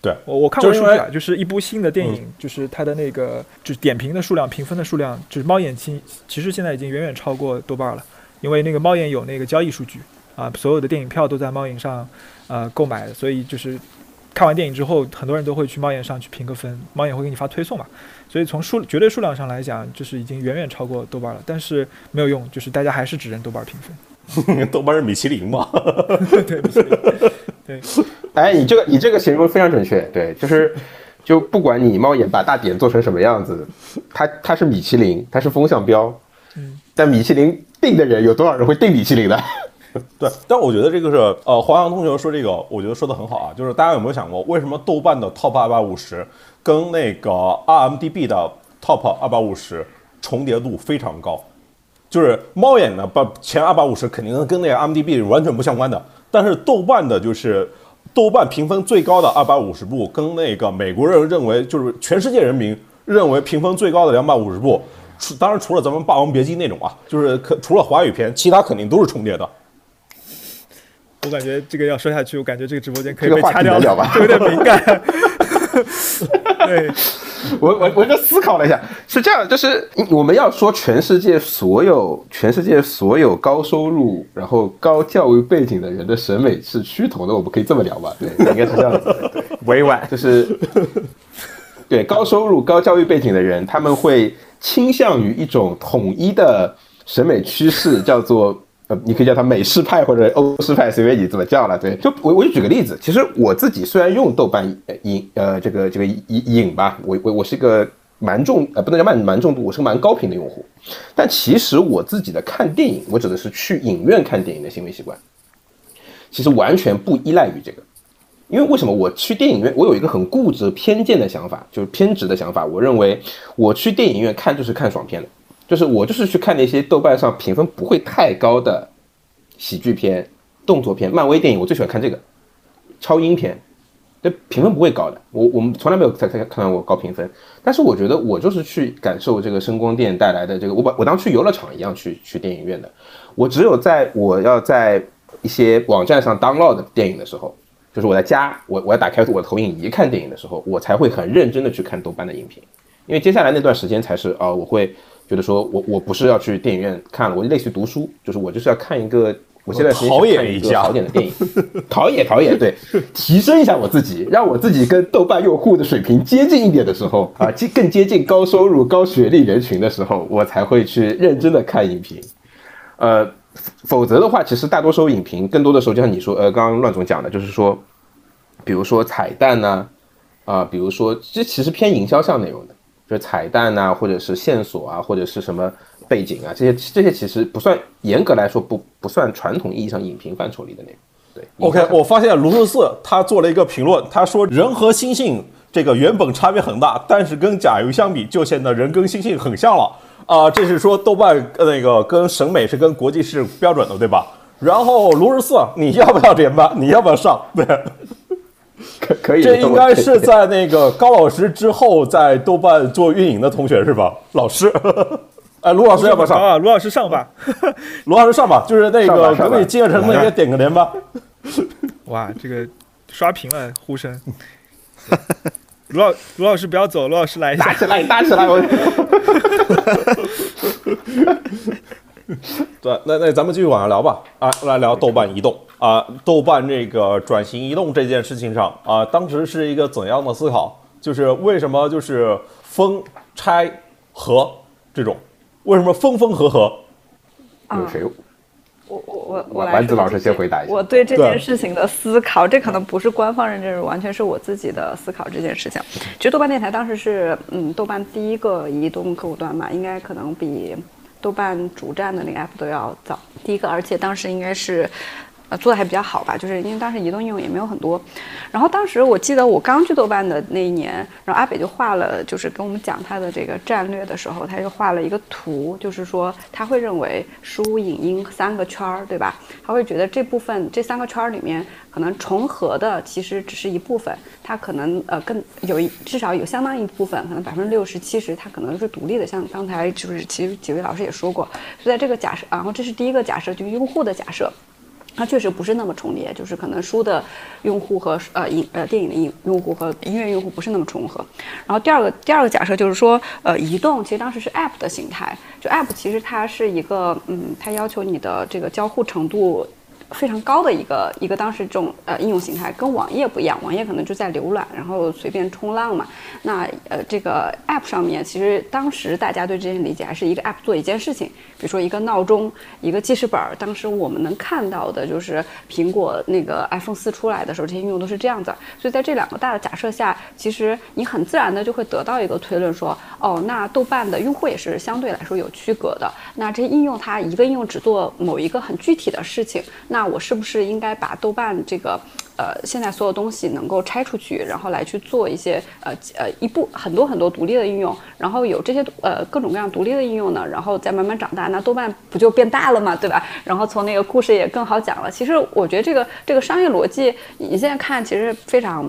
[SPEAKER 1] 对。
[SPEAKER 3] 我我看过数据啊，就是一部新的电影，就是它的那个就是点评的数量、评分的数量，就是猫眼其其实现在已经远远超过豆瓣了，因为那个猫眼有那个交易数据啊，所有的电影票都在猫眼上呃购买，所以就是看完电影之后，很多人都会去猫眼上去评个分，猫眼会给你发推送嘛，所以从数绝对数量上来讲，就是已经远远超过豆瓣了，但是没有用，就是大家还是只认豆瓣评
[SPEAKER 1] 分，豆瓣是米其林嘛，
[SPEAKER 3] 对，米其林，对。
[SPEAKER 2] 哎，你这个你这个形容非常准确，对，就是就不管你猫眼把大点做成什么样子，它它是米其林，它是风向标，嗯，但米其林定的人有多少人会定米其林的？
[SPEAKER 1] 对，但我觉得这个是呃，黄洋同学说这个，我觉得说的很好啊，就是大家有没有想过，为什么豆瓣的 Top 二百五十跟那个 RMDB 的 Top 二百五十重叠度非常高？就是猫眼呢，把前二百五十肯定跟那个 RMDB 完全不相关的，但是豆瓣的就是。豆瓣评分最高的二百五十部，跟那个美国人认为就是全世界人民认为评分最高的两百五十部，除当然除了咱们《霸王别姬》那种啊，就是可除了华语片，其他肯定都是重叠的。
[SPEAKER 3] 我感觉这个要说下去，我感觉这个直播间可以被掐掉了，有点敏感。对。
[SPEAKER 2] 我我我就思考了一下，是这样，就是我们要说全世界所有全世界所有高收入然后高教育背景的人的审美是趋同的，我们可以这么聊吧？对，应该是这样子。
[SPEAKER 3] 委婉
[SPEAKER 2] 就是，对高收入高教育背景的人，他们会倾向于一种统一的审美趋势，叫做。呃，你可以叫它美式派或者欧式派，随便你怎么叫了。对，就我我就举个例子，其实我自己虽然用豆瓣影呃这个这个影影吧，我我我是一个蛮重呃不能叫蛮蛮重度，我是个蛮高频的用户，但其实我自己的看电影，我指的是去影院看电影的行为习惯，其实完全不依赖于这个，因为为什么我去电影院，我有一个很固执偏见的想法，就是偏执的想法，我认为我去电影院看就是看爽片的。就是我就是去看那些豆瓣上评分不会太高的喜剧片、动作片、漫威电影，我最喜欢看这个超英片，这评分不会高的。我我们从来没有在在看到过高评分，但是我觉得我就是去感受这个声光电带来的这个，我把我当去游乐场一样去去电影院的。我只有在我要在一些网站上 download 电影的时候，就是我在家，我我要打开我的投影仪看电影的时候，我才会很认真的去看豆瓣的影评，因为接下来那段时间才是啊、我会觉得说我我不是要去电影院看了，我就类似于读书，就是我就是要看一个。我现在时间
[SPEAKER 1] 陶冶
[SPEAKER 2] 一
[SPEAKER 1] 下
[SPEAKER 2] 好点的电影，陶冶陶冶，对，提升一下我自己，让我自己跟豆瓣用户的水平接近一点的时候啊，接更接近高收入、高学历人群的时候，我才会去认真的看影评。呃，否则的话，其实大多数影评更多的时候，就像你说，呃，刚刚乱总讲的，就是说，比如说彩蛋呐、啊，比如说这其实偏营销向内容的，就是彩蛋呐、或者是线索啊，或者是什么背景啊，这些这些其实不算严格来说不不算传统意义上影评范畴里的内容。对
[SPEAKER 1] OK，我发现卢十四他做了一个评论，他说人和猩猩这个原本差别很大，但是跟甲鱼相比，就显得人跟猩猩很像了。啊、这是说豆瓣呃那个跟审美是跟国际是标准的，对吧？然后卢十四，你要不要连麦？你要不要上？对，
[SPEAKER 2] 可可以，
[SPEAKER 1] 这应该是在那个高老师之后在豆瓣做运营的同学是吧？老师，哎，卢老师要不要上？
[SPEAKER 3] 啊，卢老师上吧。
[SPEAKER 1] 卢老师上吧，就是那个可不可以接着成那个点个连吧？
[SPEAKER 3] 哇，这个刷屏了呼声。卢老卢老师不要走，卢老师来一下。
[SPEAKER 2] 打起来，打起来，我
[SPEAKER 1] 对，那那咱们继续往下聊吧。啊，来聊豆瓣移动啊，豆瓣这个转型移动这件事情上啊，当时是一个怎样的思考？就是为什么就是分拆合这种，为什么分分合合？
[SPEAKER 2] 有谁？
[SPEAKER 5] 我我我我来
[SPEAKER 2] 丸子老师先回答一下
[SPEAKER 5] 我对这件事情的思考，这可能不是官方认证，完全是我自己的思考这件事情。其实豆瓣电台当时是嗯豆瓣第一个移动客户端嘛，应该可能比豆瓣主站的那个 app 都要早，第一个，而且当时应该是。呃，做的还比较好吧，就是因为当时移动应用也没有很多。然后当时我记得我刚去豆瓣的那一年，然后阿北就画了，就是跟我们讲他的这个战略的时候，他就画了一个图，就是说他会认为书、影音三个圈儿，对吧？他会觉得这部分这三个圈儿里面可能重合的其实只是一部分，它可能呃更有一至少有相当一部分，可能百分之六十七十它可能是独立的。像刚才就是其实几位老师也说过，所以在这个假设，然后这是第一个假设，就是用户的假设。它确实不是那么重叠，就是可能书的用户和呃影呃电影的影用户和音乐用户不是那么重合。然后第二个第二个假设就是说，呃，移动其实当时是 App 的形态，就 App 其实它是一个嗯，它要求你的这个交互程度。非常高的一个一个当时这种呃应用形态跟网页不一样，网页可能就在浏览，然后随便冲浪嘛。那呃这个 App 上面，其实当时大家对这些理解还是一个 App 做一件事情，比如说一个闹钟，一个记事本。当时我们能看到的就是苹果那个 iPhone 四出来的时候，这些应用都是这样子。所以在这两个大的假设下，其实你很自然的就会得到一个推论说，哦，那豆瓣的用户也是相对来说有区隔的。那这些应用它一个应用只做某一个很具体的事情，那那我是不是应该把豆瓣这个呃现在所有东西能够拆出去，然后来去做一些呃呃一部很多很多独立的应用，然后有这些呃各种各样独立的应用呢，然后再慢慢长大，那豆瓣不就变大了嘛，对吧？然后从那个故事也更好讲了。其实我觉得这个这个商业逻辑，你现在看其实非常。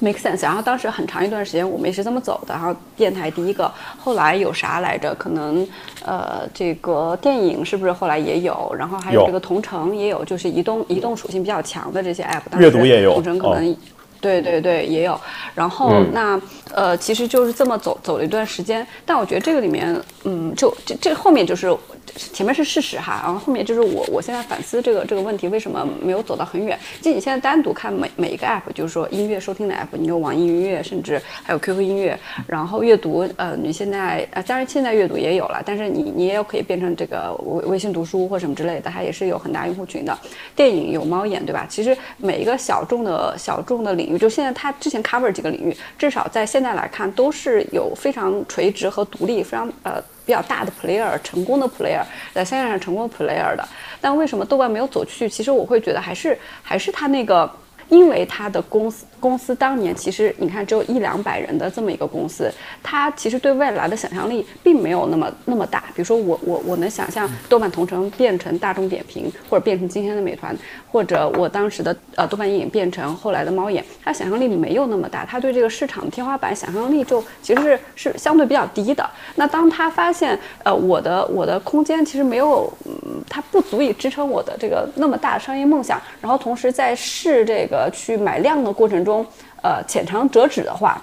[SPEAKER 5] Make sense。然后当时很长一段时间我们也是这么走的。然后电台第一个，后来有啥来着？可能呃，这个电影是不是后来也有？然后还有
[SPEAKER 1] 有
[SPEAKER 5] 这个同城也有，就是移动移动属性比较强的这些 app。当时
[SPEAKER 1] 阅读也有
[SPEAKER 5] 同城可能。对对对，也有。然后、
[SPEAKER 2] 嗯
[SPEAKER 5] 那呃，其实就是这么走走了一段时间。但我觉得这个里面，嗯，就这这后面就是前面是事实哈，然后后面就是我我现在反思这个这个问题为什么没有走到很远。就你现在单独看每每一个 app，就是说音乐收听的 app，你有网易音乐，甚至还有 QQ 音乐，然后阅读，呃，你现在呃，当然现在阅读也有了，但是你你也有可以变成这个微微信读书或什么之类的，它也是有很大用户群的。电影有猫眼，对吧？其实每一个小众的小众的领域，就现在它之前 cover 几个领域，至少在现在来看，都是有非常垂直和独立、非常呃比较大的 player，成功的 player，在商业上成功 player 的。但为什么豆瓣没有走去？其实我会觉得还是还是它那个。因为他的公司公司当年其实你看只有一两百人的这么一个公司，他其实对未来的想象力并没有那么那么大。比如说我我我能想象豆瓣同城变成大众点评，或者变成今天的美团，或者我当时的呃豆瓣影变成后来的猫眼，他想象力没有那么大，他对这个市场的天花板想象力就其实是是相对比较低的。那当他发现呃我的我的空间其实没有，嗯，它不足以支撑我的这个那么大的商业梦想，然后同时在试这个去买量的过程中，呃浅尝辄止的话，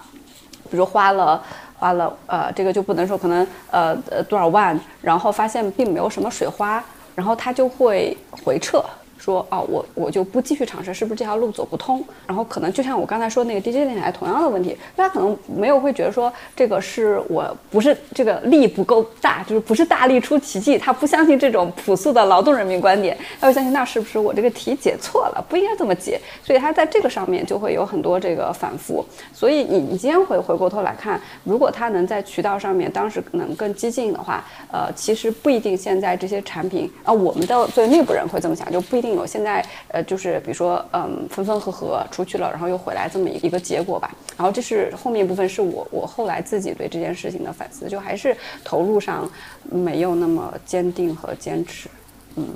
[SPEAKER 5] 比如花了。花了呃，这个就不能说可能呃呃多少万，然后发现并没有什么水花，然后他就会回撤。说哦，我我就不继续尝试，是不是这条路走不通？然后可能就像我刚才说那个 DJ 电台同样的问题，大家可能没有会觉得说这个是我不是这个力不够大，就是不是大力出奇迹，他不相信这种朴素的劳动人民观点，他会相信那是不是我这个题解错了，不应该这么解，所以他在这个上面就会有很多这个反复。所以你你今天回回过头来看，如果他能在渠道上面当时能更激进的话，呃，其实不一定现在这些产品啊，我们的作为内部人会这么想，就不一。有现在呃，就是比如说嗯，分分合合出去了，然后又回来这么一个结果吧。然后这是后面部分是我我后来自己对这件事情的反思，就还是投入上没有那么坚定和坚持。嗯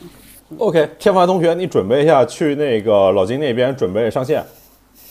[SPEAKER 1] ，OK，天凡同学，你准备一下去那个老金那边准备上线。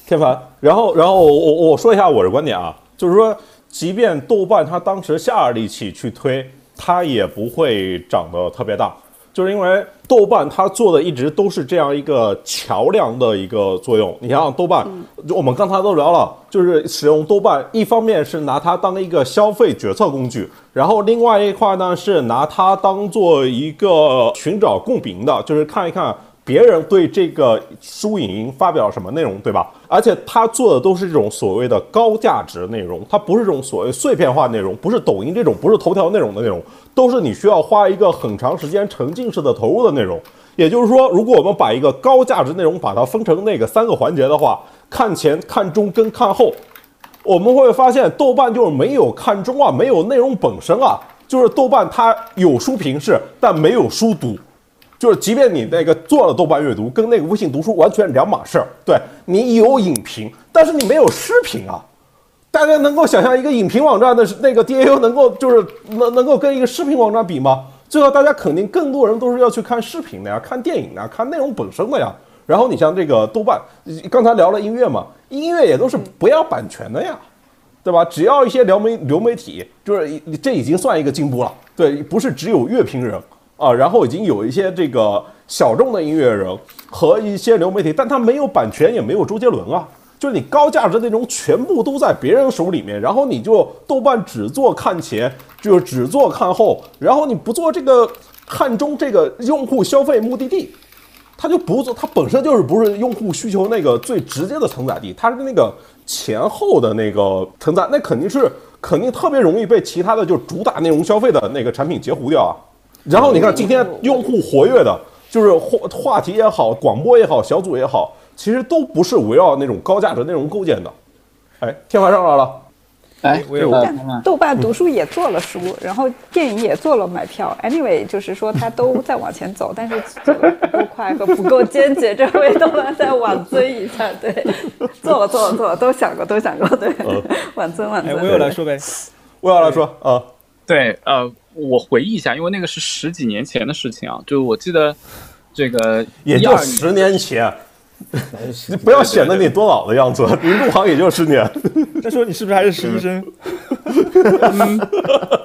[SPEAKER 1] 天凡，然后然后我我说一下我的观点啊，就是说，即便豆瓣它当时下力气去推，它也不会长得特别大。就是因为豆瓣它做的一直都是这样一个桥梁的一个作用。你想想豆瓣，我们刚才都聊了，就是使用豆瓣，一方面是拿它当一个消费决策工具，然后另外一块呢是拿它当做一个寻找共鸣的，就是看一看。别人对这个书影音发表什么内容，对吧？而且他做的都是这种所谓的高价值内容，它不是这种所谓碎片化内容，不是抖音这种，不是头条内容的内容，都是你需要花一个很长时间沉浸式的投入的内容。也就是说，如果我们把一个高价值内容把它分成那个三个环节的话，看前、看中跟看后，我们会发现豆瓣就是没有看中啊，没有内容本身啊，就是豆瓣它有书评是，但没有书读。就是，即便你那个做了豆瓣阅读，跟那个微信读书完全两码事儿。对你有影评，但是你没有视频啊。大家能够想象一个影评网站的那个 DAU 能够就是能能够跟一个视频网站比吗？最后大家肯定更多人都是要去看视频的呀，看电影的，看内容本身的呀。然后你像这个豆瓣，刚才聊了音乐嘛，音乐也都是不要版权的呀，对吧？只要一些流媒流媒体，就是这已经算一个进步了。对，不是只有乐评人。啊，然后已经有一些这个小众的音乐人和一些流媒体，但他没有版权，也没有周杰伦啊。就是你高价值内容全部都在别人手里面，然后你就豆瓣只做看前，就是只做看后，然后你不做这个看中这个用户消费目的地，它就不做，它本身就是不是用户需求那个最直接的承载地，它是那个前后的那个承载，那肯定是肯定特别容易被其他的就主打内容消费的那个产品截胡掉啊。然后你看，今天用户活跃的，就是话话题也好，广播也好，小组也好，其实都不是围绕那种高价值内容构建的。哎，天华上来了。
[SPEAKER 6] 哎，
[SPEAKER 5] 豆瓣读书也做了书，然后电影也做了买票。Anyway，就是说他都在往前走，但是走的不够快和不够坚决，这回豆瓣再挽尊一下。对，做了做了做了，都想过都想过，对，挽尊挽尊。
[SPEAKER 3] 哎，我有来说呗，
[SPEAKER 1] 我要来说啊，
[SPEAKER 6] 对，呃。我回忆一下，因为那个是十几年前的事情啊，就我记得这个
[SPEAKER 1] 也就十年前，你不要显得你多老的样子，你入行也就十年。
[SPEAKER 3] 再说你是不是还是实习生？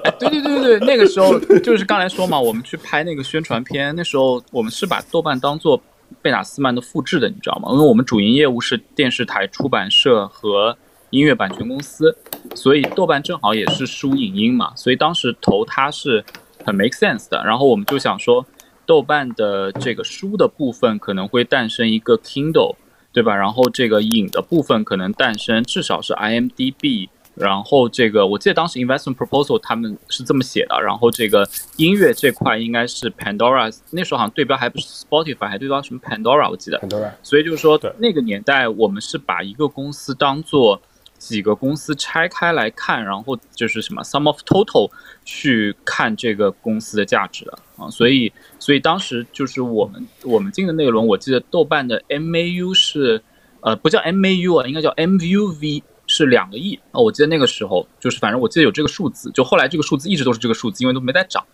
[SPEAKER 6] 哎，对对对对对，那个时候就是刚才说嘛，我们去拍那个宣传片，那时候我们是把豆瓣当做贝塔斯曼的复制的，你知道吗？因为我们主营业务是电视台、出版社和。音乐版权公司，所以豆瓣正好也是输影音嘛，所以当时投它是很 make sense 的。然后我们就想说，豆瓣的这个书的部分可能会诞生一个 Kindle，对吧？然后这个影的部分可能诞生至少是 IMDB。然后这个我记得当时 investment proposal 他们是这么写的。然后这个音乐这块应该是 Pandora，那时候好像对标还不是 Spotify，还对标什么 Pandora，我记得。
[SPEAKER 2] Pandora。
[SPEAKER 6] 所以就是说，那个年代我们是把一个公司当做。几个公司拆开来看，然后就是什么 sum of total 去看这个公司的价值的啊，所以所以当时就是我们我们进的那一轮，我记得豆瓣的 MAU 是呃，不叫 MAU 啊，应该叫 MUV，是两个亿啊。我记得那个时候就是，反正我记得有这个数字，就后来这个数字一直都是这个数字，因为都没再涨，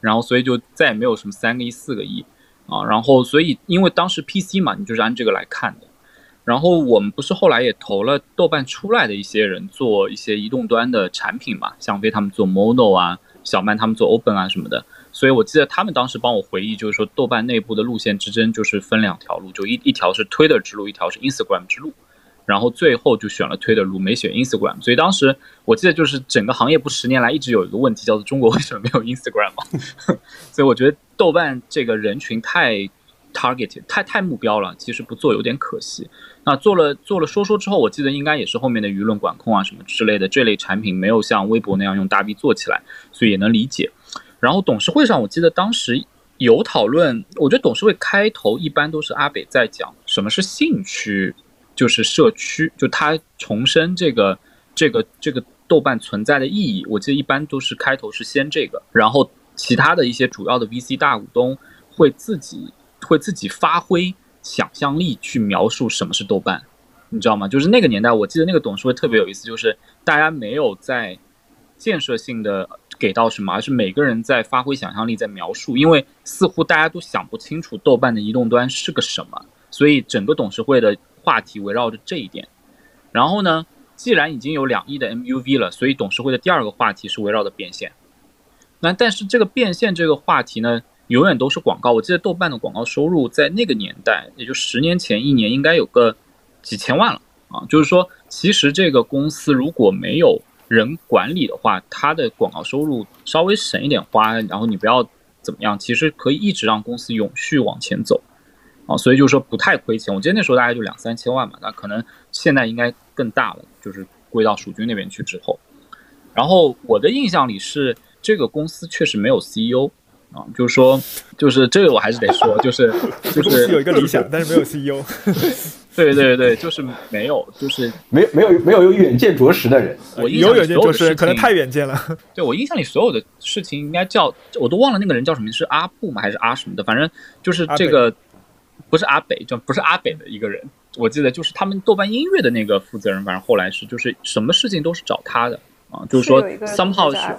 [SPEAKER 6] 然后所以就再也没有什么三个亿、四个亿啊。然后所以因为当时 PC 嘛，你就是按这个来看的。然后我们不是后来也投了豆瓣出来的一些人做一些移动端的产品嘛，像飞他们做 Mono 啊，小曼他们做 Open 啊什么的。所以我记得他们当时帮我回忆，就是说豆瓣内部的路线之争就是分两条路，就一一条是 Twitter 之路，一条是 Instagram 之路。然后最后就选了 Twitter 路，没选 Instagram。所以当时我记得就是整个行业不十年来一直有一个问题，叫做中国为什么没有 Instagram 嘛？所以我觉得豆瓣这个人群太。targeted，太太目标了，其实不做有点可惜。那做了做了说说之后，我记得应该也是后面的舆论管控啊什么之类的，这类产品没有像微博那样用大 V 做起来，所以也能理解。然后董事会上，我记得当时有讨论，我觉得董事会开头一般都是阿北在讲什么是兴趣，就是社区，就他重申这个这个这个豆瓣存在的意义。我记得一般都是开头是先这个，然后其他的一些主要的 VC 大股东会自己。会自己发挥想象力去描述什么是豆瓣，你知道吗？就是那个年代，我记得那个董事会特别有意思，就是大家没有在建设性的给到什么，而是每个人在发挥想象力在描述，因为似乎大家都想不清楚豆瓣的移动端是个什么，所以整个董事会的话题围绕着这一点。然后呢，既然已经有两亿的 MUV 了，所以董事会的第二个话题是围绕的变现。那但是这个变现这个话题呢？永远都是广告。我记得豆瓣的广告收入在那个年代，也就十年前，一年应该有个几千万了啊。就是说，其实这个公司如果没有人管理的话，他的广告收入稍微省一点花，然后你不要怎么样，其实可以一直让公司永续往前走啊。所以就是说不太亏钱。我记得那时候大概就两三千万嘛，那可能现在应该更大了，就是归到蜀军那边去之后。然后我的印象里是这个公司确实没有 CEO。啊，就是说，就是这个我还是得说，就是就是
[SPEAKER 3] 有一个理想，但是没有 CEO。
[SPEAKER 6] 对对对，就是没有，就是
[SPEAKER 2] 没有没有没有有远见卓识的人。
[SPEAKER 6] 我有
[SPEAKER 3] 远见卓识，可能太远见了。
[SPEAKER 6] 对我印象里所有的事情应该叫，我都忘了那个人叫什么，是阿布吗？还是阿什么的？反正就是这个不是阿北，就不是阿北的一个人。我记得就是他们豆瓣音乐的那个负责人，反正后来是就是什么事情都是找他的啊，就是说 somehow 是。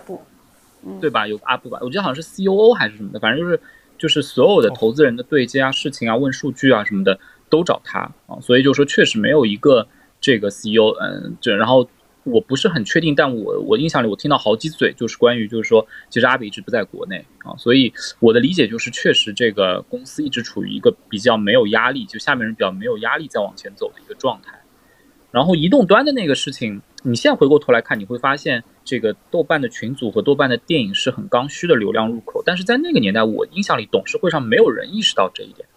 [SPEAKER 6] 对吧？有阿布吧？我记得好像是 C O O 还是什么的，反正就是就是所有的投资人的对接啊、事情啊、问数据啊什么的都找他啊，所以就是说确实没有一个这个 C E O，嗯，这然后我不是很确定，但我我印象里我听到好几嘴就是关于就是说，其实阿比一直不在国内啊，所以我的理解就是确实这个公司一直处于一个比较没有压力，就下面人比较没有压力在往前走的一个状态。然后移动端的那个事情，你现在回过头来看，你会发现。这个豆瓣的群组和豆瓣的电影是很刚需的流量入口，但是在那个年代，我印象里董事会上没有人意识到这一点，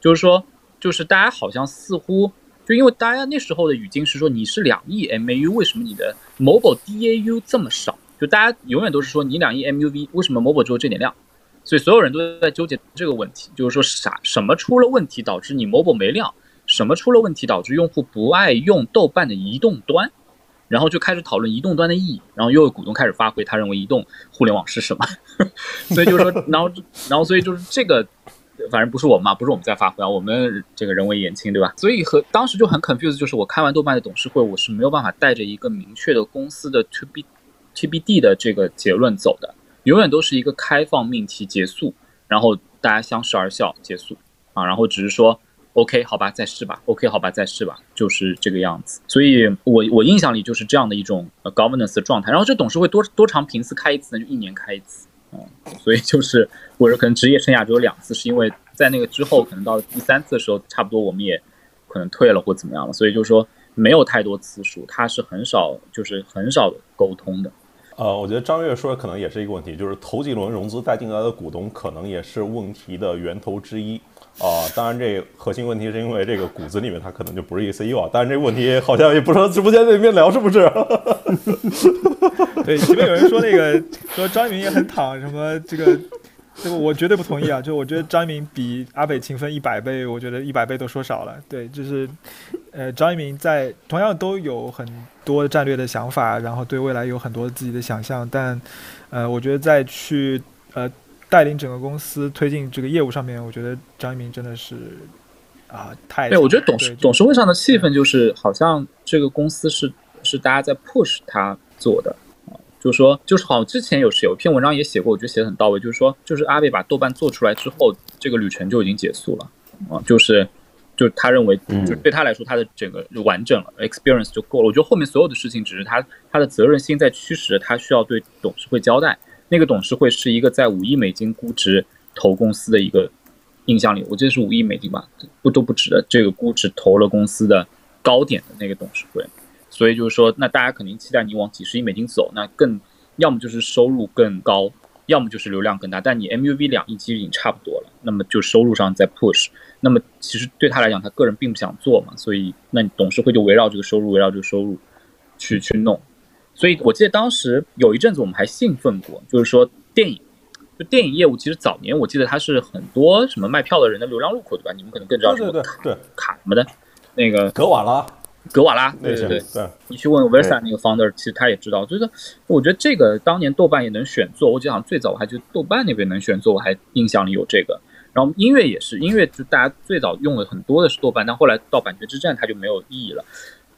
[SPEAKER 6] 就是说，就是大家好像似乎就因为大家那时候的语境是说你是两亿 MAU，为什么你的 mobile DAU 这么少？就大家永远都是说你两亿 MUV，为什么 mobile 只有这点量？所以所有人都在纠结这个问题，就是说啥什么出了问题导致你 mobile 没量？什么出了问题导致用户不爱用豆瓣的移动端？然后就开始讨论移动端的意义，然后又有股东开始发挥，他认为移动互联网是什么，所以就是说，然后然后所以就是这个，反正不是我们嘛，不是我们在发挥啊，我们这个人微言轻，对吧？所以和当时就很 confused，就是我开完豆瓣的董事会，我是没有办法带着一个明确的公司的 to b to b d 的这个结论走的，永远都是一个开放命题结束，然后大家相视而笑结束啊，然后只是说。OK，好吧，再试吧。OK，好吧，再试吧，就是这个样子。所以，我我印象里就是这样的一种 governance 的状态。然后，这董事会多多长频次开一次呢？就一年开一次。嗯，所以就是我是可能职业生涯只有两次，是因为在那个之后，可能到第三次的时候，差不多我们也可能退了或怎么样了。所以就是说没有太多次数，他是很少，就是很少沟通的。
[SPEAKER 1] 呃，我觉得张悦说的可能也是一个问题，就是头几轮融资带进来的股东，可能也是问题的源头之一。啊，当然，这核心问题是因为这个骨子里面他可能就不是一个 CEO 啊。但是这个问题好像也不说直播间里面聊，是不是？
[SPEAKER 3] 对，前面有人说那个说张一鸣也很躺，什么这个这个我绝对不同意啊！就我觉得张一鸣比阿北勤奋一百倍，我觉得一百倍都说少了。对，就是呃，张一鸣在同样都有很多战略的想法，然后对未来有很多自己的想象，但呃，我觉得再去呃。带领整个公司推进这个业务上面，我觉得张一鸣真的是啊，太
[SPEAKER 6] 对，我觉得董事董事会上的气氛就是好像这个公司是是大家在 push 他做的啊，就是说就是好像之前有有一篇文章也写过，我觉得写的很到位，就是说就是阿贝把豆瓣做出来之后，这个旅程就已经结束了啊，就是就是他认为
[SPEAKER 2] 嗯。
[SPEAKER 6] 就对他来说他的整个就完整了 experience 就够了，我觉得后面所有的事情只是他他的责任心在驱使着他需要对董事会交代，那个董事会是一个在五亿美金估值投公司的一个印象里，我记得是五亿美金吧，不都不止的这个估值投了公司的高点的那个董事会，所以就是说，那大家肯定期待你往几十亿美金走，那更要么就是收入更高，要么就是流量更大，但你 MUV 两亿其实已经差不多了，那么就收入上再 push，那么其实对他来讲，他个人并不想做嘛，所以那董事会就围绕这个收入，围绕这个收入去去弄，所以我记得当时有一阵子我们还兴奋过，就是说电影。就电影业务，其实早年我记得它是很多什么卖票的人的流量入口，对吧？你们可能更知道什么
[SPEAKER 1] 卡对对对，
[SPEAKER 6] 卡什么的，那个
[SPEAKER 1] 格瓦拉
[SPEAKER 6] 格瓦拉，对对对，
[SPEAKER 1] 对，
[SPEAKER 6] 你去问 Versa 那个 founder，其实他也知道，就是我觉得这个当年豆瓣也能选做，我记得好像最早我还觉得豆瓣那边能选做，我还印象里有这个。然后音乐也是，音乐就大家最早用的很多的是豆瓣，但后来到版权之战它就没有意义了。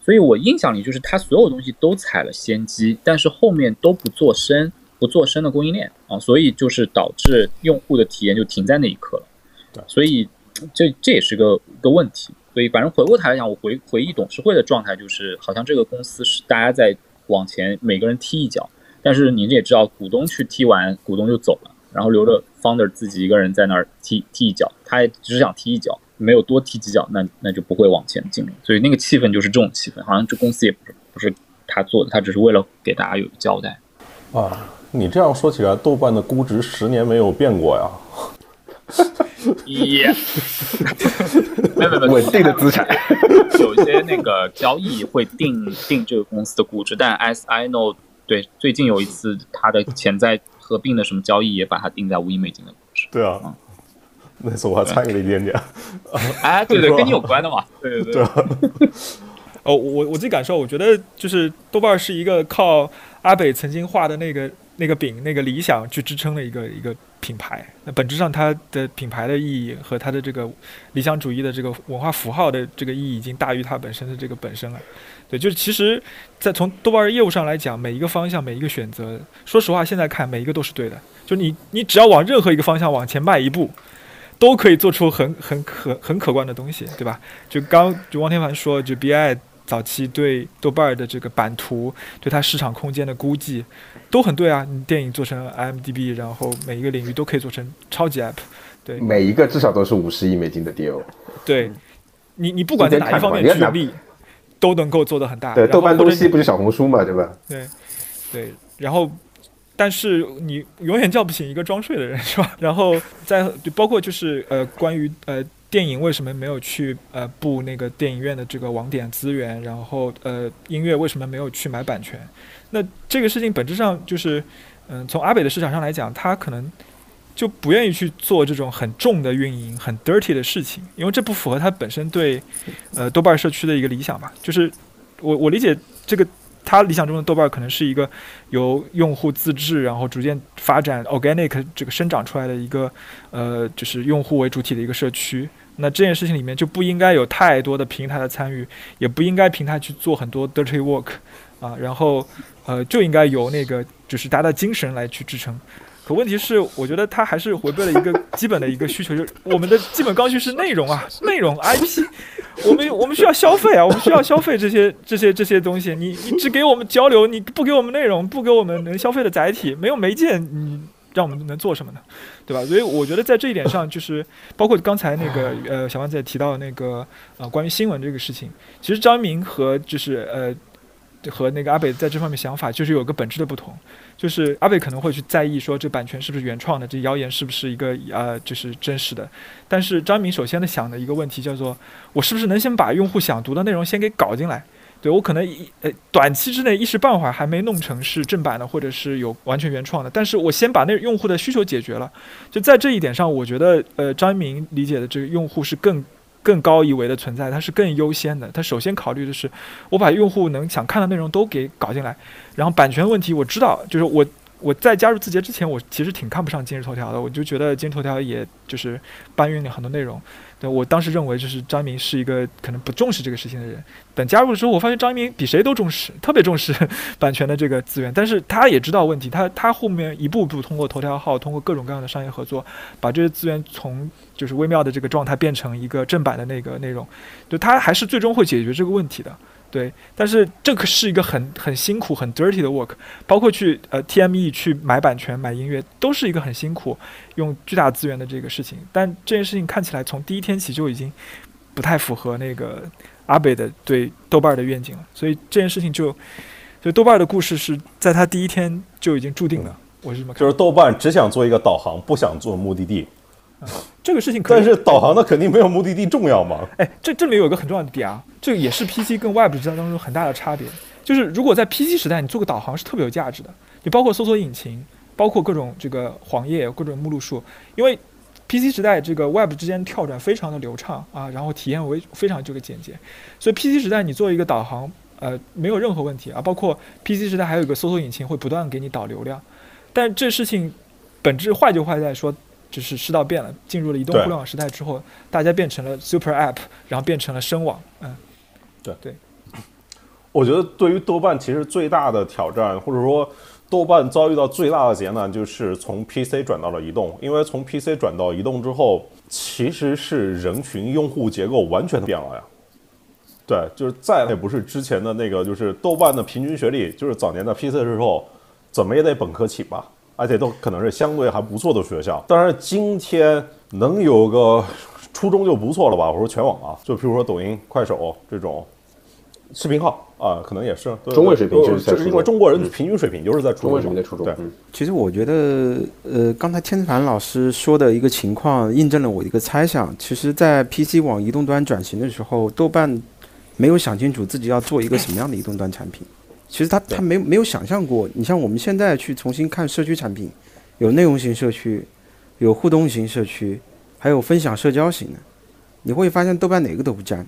[SPEAKER 6] 所以我印象里就是他所有东西都踩了先机，但是后面都不做深，不做深的供应链啊，所以就是导致用户的体验就停在那一刻了。
[SPEAKER 1] 对
[SPEAKER 6] 所以这这也是个一个问题。所以反正回过头来讲，我回回忆董事会的状态就是，好像这个公司是大家在往前每个人踢一脚，但是您也知道，股东去踢完，股东就走了，然后留着 founder 自己一个人在那儿踢踢一脚，他也只想踢一脚，没有多踢几脚，那那就不会往前进了。所以那个气氛就是这种气氛，好像这公司也不是不是他做的，他只是为了给大家有个交代。
[SPEAKER 1] 啊，你这样说起来，豆瓣的估值十年没有变过呀。
[SPEAKER 6] 耶，没有没有
[SPEAKER 2] 稳定的资产。
[SPEAKER 6] 有一些那个交易会定定这个公司的估值，但 as I know，对，最近有一次它的潜在合并的什么交易也把它定在五亿美金的估值。
[SPEAKER 1] 对啊，那次我还参与了一点点。
[SPEAKER 6] 哎，对对，跟你有关的嘛。对对
[SPEAKER 1] 对啊，
[SPEAKER 3] 哦，我我自己感受，我觉得就是豆瓣是一个靠阿北曾经画的那个那个饼、那个理想去支撑的一个一个品牌。那本质上，它的品牌的意义和它的这个理想主义的这个文化符号的这个意义，已经大于它本身的这个本身了。对，就是其实，在从豆瓣业务上来讲，每一个方向、每一个选择，说实话，现在看每一个都是对的。就你你只要往任何一个方向往前迈一步。都可以做出很很可很可观的东西，对吧？就刚就汪天凡说，就 BI 早期对豆瓣儿的这个版图，对它市场空间的估计，都很对啊。你电影做成 IMDB，然后每一个领域都可以做成超级 app，对
[SPEAKER 2] 每一个至少都是五十亿美金的 deal。
[SPEAKER 3] 对。你你不管在哪一方面
[SPEAKER 2] 今天看
[SPEAKER 3] 去力，都能够做得很大。
[SPEAKER 2] 对，豆瓣东西不就小红书嘛，对吧？
[SPEAKER 3] 对，对，然后，但是你永远叫不醒一个装睡的人，是吧？然后再就包括就是呃，关于呃电影为什么没有去呃布那个电影院的这个网点资源，然后呃音乐为什么没有去买版权？那这个事情本质上就是，嗯、从阿北的市场上来讲，他可能。就不愿意去做这种很重的运营、很 dirty 的事情，因为这不符合他本身对，呃，豆瓣社区的一个理想吧。就是我我理解这个他理想中的豆瓣可能是一个由用户自制，然后逐渐发展 organic 这个生长出来的一个呃，就是用户为主体的一个社区。那这件事情里面就不应该有太多的平台的参与，也不应该平台去做很多 dirty work 啊，然后呃就应该由那个就是大家的精神来去支撑。可问题是，我觉得它还是违背了一个 基本的一个需求，就是我们的基本刚需是内容啊，内容 IP，我们我们需要消费啊，我们需要消费这些这些这些东西。你你只给我们交流，你不给我们内容，不给我们能消费的载体，没有媒介，你让我们能做什么呢？对吧？所以我觉得在这一点上，就是包括刚才那个呃小王子也提到那个呃关于新闻这个事情，其实张一鸣和就是呃和那个阿北在这方面想法就是有个本质的不同。就是阿贝可能会去在意说这版权是不是原创的，这谣言是不是一个呃就是真实的。但是张明首先的想的一个问题叫做，我是不是能先把用户想读的内容先给搞进来？对我可能一呃短期之内一时半会儿还没弄成是正版的，或者是有完全原创的，但是我先把那用户的需求解决了。就在这一点上，我觉得呃张一鸣理解的这个用户是更。更高一维的存在，它是更优先的。它首先考虑的是，我把用户能想看的内容都给搞进来，然后版权问题我知道，就是我我在加入字节之前，我其实挺看不上今日头条的，我就觉得今日头条也就是搬运了很多内容。对我当时认为，就是张一鸣是一个可能不重视这个事情的人。等加入的时候，我发现张一鸣比谁都重视，特别重视 版权的这个资源。但是他也知道问题，他他后面一步步通过头条号，通过各种各样的商业合作，把这些资源从就是微妙的这个状态变成一个正版的那个内容。就他还是最终会解决这个问题的。对，但是这个是一个很很辛苦、很 dirty 的 work，包括去呃 TME 去买版权、买音乐，都是一个很辛苦、用巨大资源的这个事情。但这件事情看起来从第一天起就已经不太符合那个阿北的对豆瓣的愿景了，所以这件事情就就豆瓣的故事是在他第一天就已经注定了。我是这么看，
[SPEAKER 1] 就是豆瓣只想做一个导航，不想做目的地。
[SPEAKER 3] 这个事情可以，
[SPEAKER 1] 但是导航的肯定没有目的地重要嘛？
[SPEAKER 3] 哎，这这里有一个很重要的点啊，这个也是 PC 跟 Web 之间当中很大的差别。就是如果在 PC 时代，你做个导航是特别有价值的，你包括搜索引擎，包括各种这个黄页、各种目录数，因为 PC 时代这个 Web 之间跳转非常的流畅啊，然后体验为非常这个简洁，所以 PC 时代你做一个导航，呃，没有任何问题啊。包括 PC 时代还有一个搜索引擎会不断给你导流量，但这事情本质坏就坏在说。就是世道变了，进入了移动互联网时代之后，大家变成了 super app，然后变成了深网，嗯，
[SPEAKER 1] 对
[SPEAKER 3] 对。
[SPEAKER 1] 我觉得对于豆瓣，其实最大的挑战，或者说豆瓣遭遇到最大的劫难，就是从 PC 转到了移动。因为从 PC 转到移动之后，其实是人群用户结构完全变了呀。对，就是再也不是之前的那个，就是豆瓣的平均学历，就是早年的 PC 的时候，怎么也得本科起吧。而且都可能是相对还不错的学校，当然今天能有个初中就不错了吧？我说全网啊，就比如说抖音、快手这种视频号啊，可能也是
[SPEAKER 2] 中位水平，
[SPEAKER 1] 就是就是因为中国人平均水平就是在
[SPEAKER 2] 中位水平在初中。
[SPEAKER 1] 对，
[SPEAKER 4] 其实我觉得，呃，刚才天凡老师说的一个情况，印证了我一个猜想。其实，在 PC 往移动端转型的时候，豆瓣没有想清楚自己要做一个什么样的移动端产品。其实他他没没有想象过，你像我们现在去重新看社区产品，有内容型社区，有互动型社区，还有分享社交型的，你会发现豆瓣哪个都不占。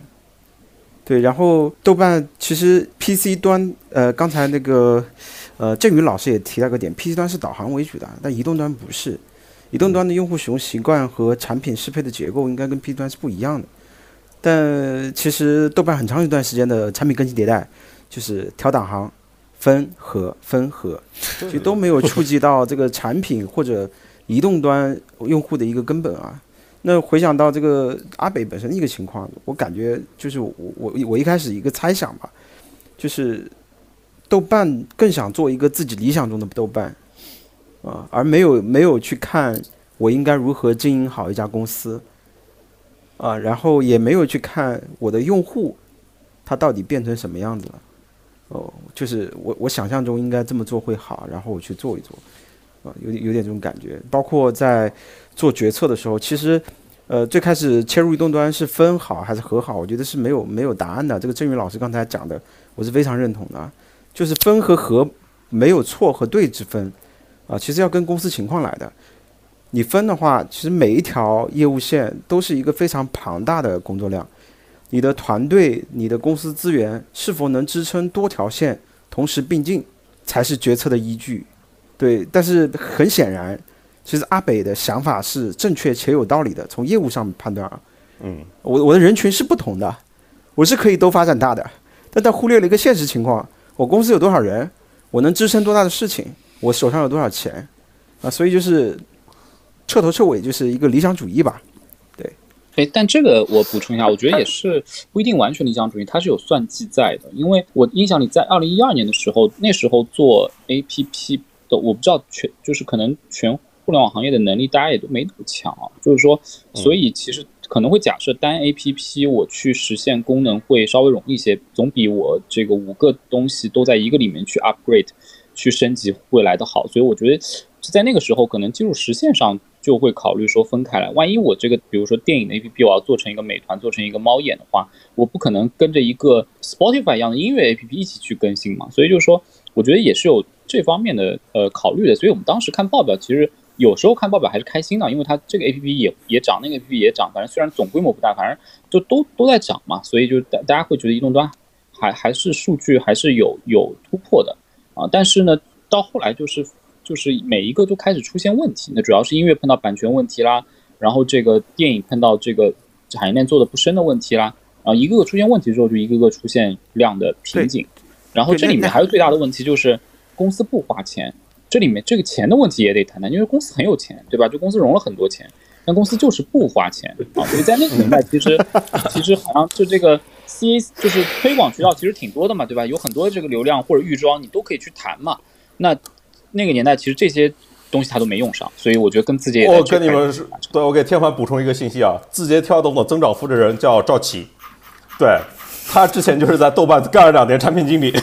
[SPEAKER 4] 对，然后豆瓣其实 PC 端，呃，刚才那个呃郑宇老师也提到个点，PC 端是导航为主的，但移动端不是，移动端的用户使用习惯和产品适配的结构应该跟 PC 端是不一样的。但其实豆瓣很长一段时间的产品更新迭代。就是调导航、分和分合，就都没有触及到这个产品或者移动端用户的一个根本啊。那回想到这个阿北本身的一个情况，我感觉就是我我我一开始一个猜想吧，就是豆瓣更想做一个自己理想中的豆瓣啊，而没有没有去看我应该如何经营好一家公司啊，然后也没有去看我的用户他到底变成什么样子了。哦，就是我我想象中应该这么做会好，然后我去做一做，啊，有点有点这种感觉。包括在做决策的时候，其实，呃，最开始切入移动端是分好还是合好，我觉得是没有没有答案的。这个郑宇老师刚才讲的，我是非常认同的，就是分和合没有错和对之分，啊，其实要跟公司情况来的。你分的话，其实每一条业务线都是一个非常庞大的工作量。你的团队、你的公司资源是否能支撑多条线同时并进，才是决策的依据。对，但是很显然，其实阿北的想法是正确且有道理的。从业务上判断啊，
[SPEAKER 1] 嗯，
[SPEAKER 4] 我我的人群是不同的，我是可以都发展大的，但他忽略了一个现实情况：我公司有多少人，我能支撑多大的事情，我手上有多少钱啊？所以就是彻头彻尾就是一个理想主义吧。
[SPEAKER 6] 哎，但这个我补充一下，我觉得也是不一定完全理想主义，它是有算计在的。因为我印象里，在二零一二年的时候，那时候做 APP 的，我不知道全就是可能全互联网行业的能力，大家也都没那么强啊。就是说，所以其实可能会假设单 APP 我去实现功能会稍微容易一些，总比我这个五个东西都在一个里面去 upgrade 去升级会来的好。所以我觉得在那个时候，可能技术实现上。就会考虑说分开来，万一我这个比如说电影的 A P P 我要做成一个美团，做成一个猫眼的话，我不可能跟着一个 Spotify 一样的音乐 A P P 一起去更新嘛。所以就是说，我觉得也是有这方面的呃考虑的。所以我们当时看报表，其实有时候看报表还是开心的，因为它这个 A P P 也也涨，那个 A P P 也涨，反正虽然总规模不大，反正就都都在涨嘛。所以就大大家会觉得移动端还还是数据还是有有突破的啊。但是呢，到后来就是。就是每一个都开始出现问题。那主要是音乐碰到版权问题啦，然后这个电影碰到这个产业链做的不深的问题啦，然后一个个出现问题之后，就一个个出现量的瓶颈。然后这里面还有最大的问题就是公司不花钱，这里面这个钱的问题也得谈谈，因为公司很有钱，对吧？就公司融了很多钱，但公司就是不花钱啊。所以在那个年代，其实 其实好像就这个 C 就是推广渠道其实挺多的嘛，对吧？有很多这个流量或者预装你都可以去谈嘛。那那个年代其实这些东西他都没用上，所以我觉得跟字节
[SPEAKER 1] 我跟你们说，对我给天环补充一个信息啊，字节跳动的增长负责人叫赵琦，对。他之前就是在豆瓣干了两年产品经理，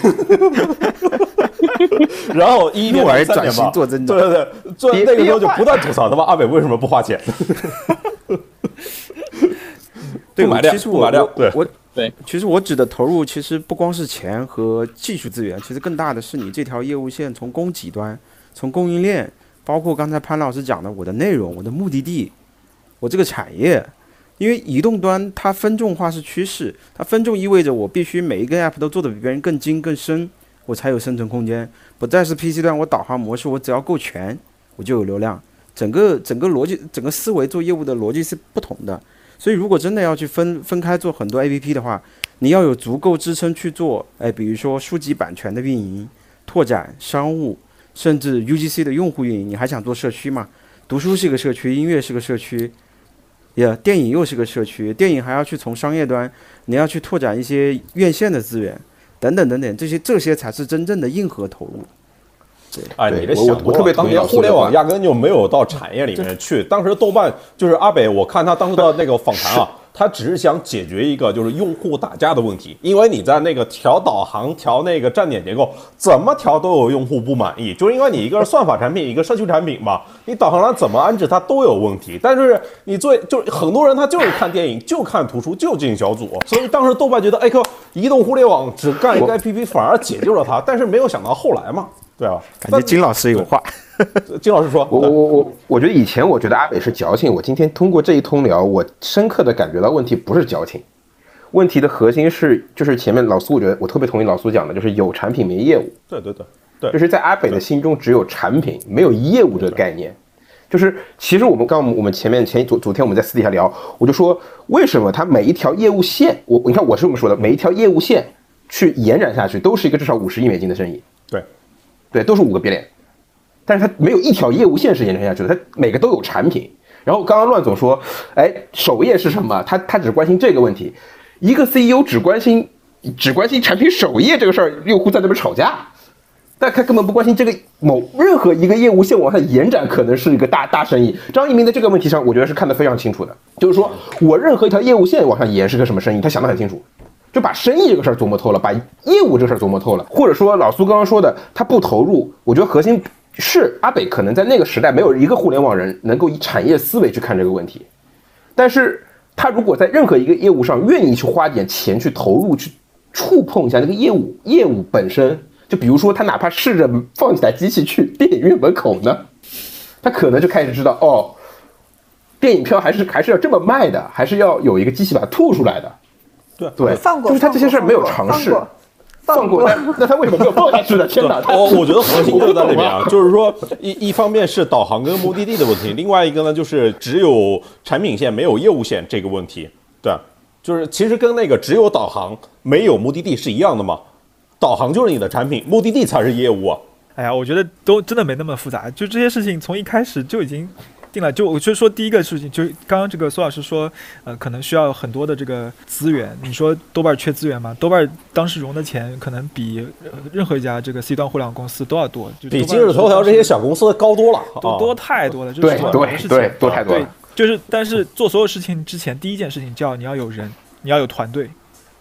[SPEAKER 1] 然后一一年三年吧，
[SPEAKER 4] 做增长，
[SPEAKER 1] 对对对，做那个时候就不断吐槽他妈阿伟为什么不花钱，
[SPEAKER 4] 对，
[SPEAKER 1] 买量，
[SPEAKER 4] 其实我
[SPEAKER 1] 买量，对，
[SPEAKER 4] 我
[SPEAKER 6] 对，
[SPEAKER 4] 其实我指的投入其实不光是钱和技术资源，其实更大的是你这条业务线从供给端，从供应链，包括刚才潘老师讲的我的内容、我的目的地、我这个产业。因为移动端它分众化是趋势，它分众意味着我必须每一个 app 都做的比别人更精更深，我才有生存空间。不再是 PC 端，我导航模式我只要够全，我就有流量。整个整个逻辑，整个思维做业务的逻辑是不同的。所以如果真的要去分分开做很多 app 的话，你要有足够支撑去做，哎，比如说书籍版权的运营、拓展商务，甚至 UGC 的用户运营。你还想做社区吗？读书是一个社区，音乐是个社区。也，电影又是个社区，电影还要去从商业端，你要去拓展一些院线的资源，等等等等，这些这些才是真正的硬核投入。
[SPEAKER 1] 对，哎，你这想我特别当年互联网压根就没有到产业里面去，当时豆瓣就是阿北，我看他当时的那个访谈啊。他只是想解决一个就是用户打架的问题，因为你在那个调导航、调那个站点结构，怎么调都有用户不满意，就是因为你一个是算法产品，一个社区产品嘛，你导航栏怎么安置它都有问题。但是你做就是很多人他就是看电影，就看图书，就进小组，所以当时豆瓣觉得，哎可，移动互联网只干一个 APP 反而解救了他，但是没有想到后来嘛。对啊，
[SPEAKER 4] 感觉金老师有话。
[SPEAKER 1] 金老师说：“
[SPEAKER 2] 我我我我，我觉得以前我觉得阿北是矫情，我今天通过这一通聊，我深刻的感觉到问题不是矫情，问题的核心是就是前面老苏，我觉得我特别同意老苏讲的，就是有产品没业务。
[SPEAKER 1] 对对对对，
[SPEAKER 2] 就是在阿北的心中只有产品没有业务这个概念。就是其实我们刚我们前面前昨昨天我们在私底下聊，我就说为什么他每一条业务线，我你看我是这么说的，每一条业务线去延展下去都是一个至少五十亿美金的生意。
[SPEAKER 1] 对。”
[SPEAKER 2] 对，都是五个别脸，但是它没有一条业务线是延伸下去的，它每个都有产品。然后刚刚乱总说，哎，首页是什么？他他只关心这个问题，一个 CEO 只关心只关心产品首页这个事儿，用户在那边吵架，但他根本不关心这个某任何一个业务线往上延展可能是一个大大生意。张一鸣在这个问题上，我觉得是看得非常清楚的，就是说我任何一条业务线往上延是个什么生意，他想得很清楚。就把生意这个事儿琢磨透了，把业务这个事儿琢磨透了，或者说老苏刚刚说的，他不投入，我觉得核心是阿北可能在那个时代没有一个互联网人能够以产业思维去看这个问题，但是他如果在任何一个业务上愿意去花点钱去投入，去触碰一下那个业务，业务本身，就比如说他哪怕试着放几台机器去电影院门口呢，他可能就开始知道哦，电影票还是还是要这么卖的，还是要有一个机器把它吐出来的。对对，放过就是他这些事儿没有尝试，放过，那那他为什么没有放下去呢？天哪！
[SPEAKER 1] 我我觉得核心就在那边啊，就是说一一方面是导航跟目的地的问题，另外一个呢就是只有产品线没有业务线这个问题。对，就是其实跟那个只有导航没有目的地是一样的嘛，导航就是你的产品，目的地才是业务啊。
[SPEAKER 3] 哎呀，我觉得都真的没那么复杂，就这些事情从一开始就已经。定了，就我就说第一个事情，就刚刚这个苏老师说，呃，可能需要很多的这个资源。你说豆瓣缺资源吗？豆瓣当时融的钱可能比任何一家这个 C 端互联网公司都要多，
[SPEAKER 1] 比今日头条这些小公司高多了，
[SPEAKER 3] 多多太多了。
[SPEAKER 2] 对对对，多太多。
[SPEAKER 3] 对，就是但是做所有事情之前，第一件事情叫你要有人，你要有团队。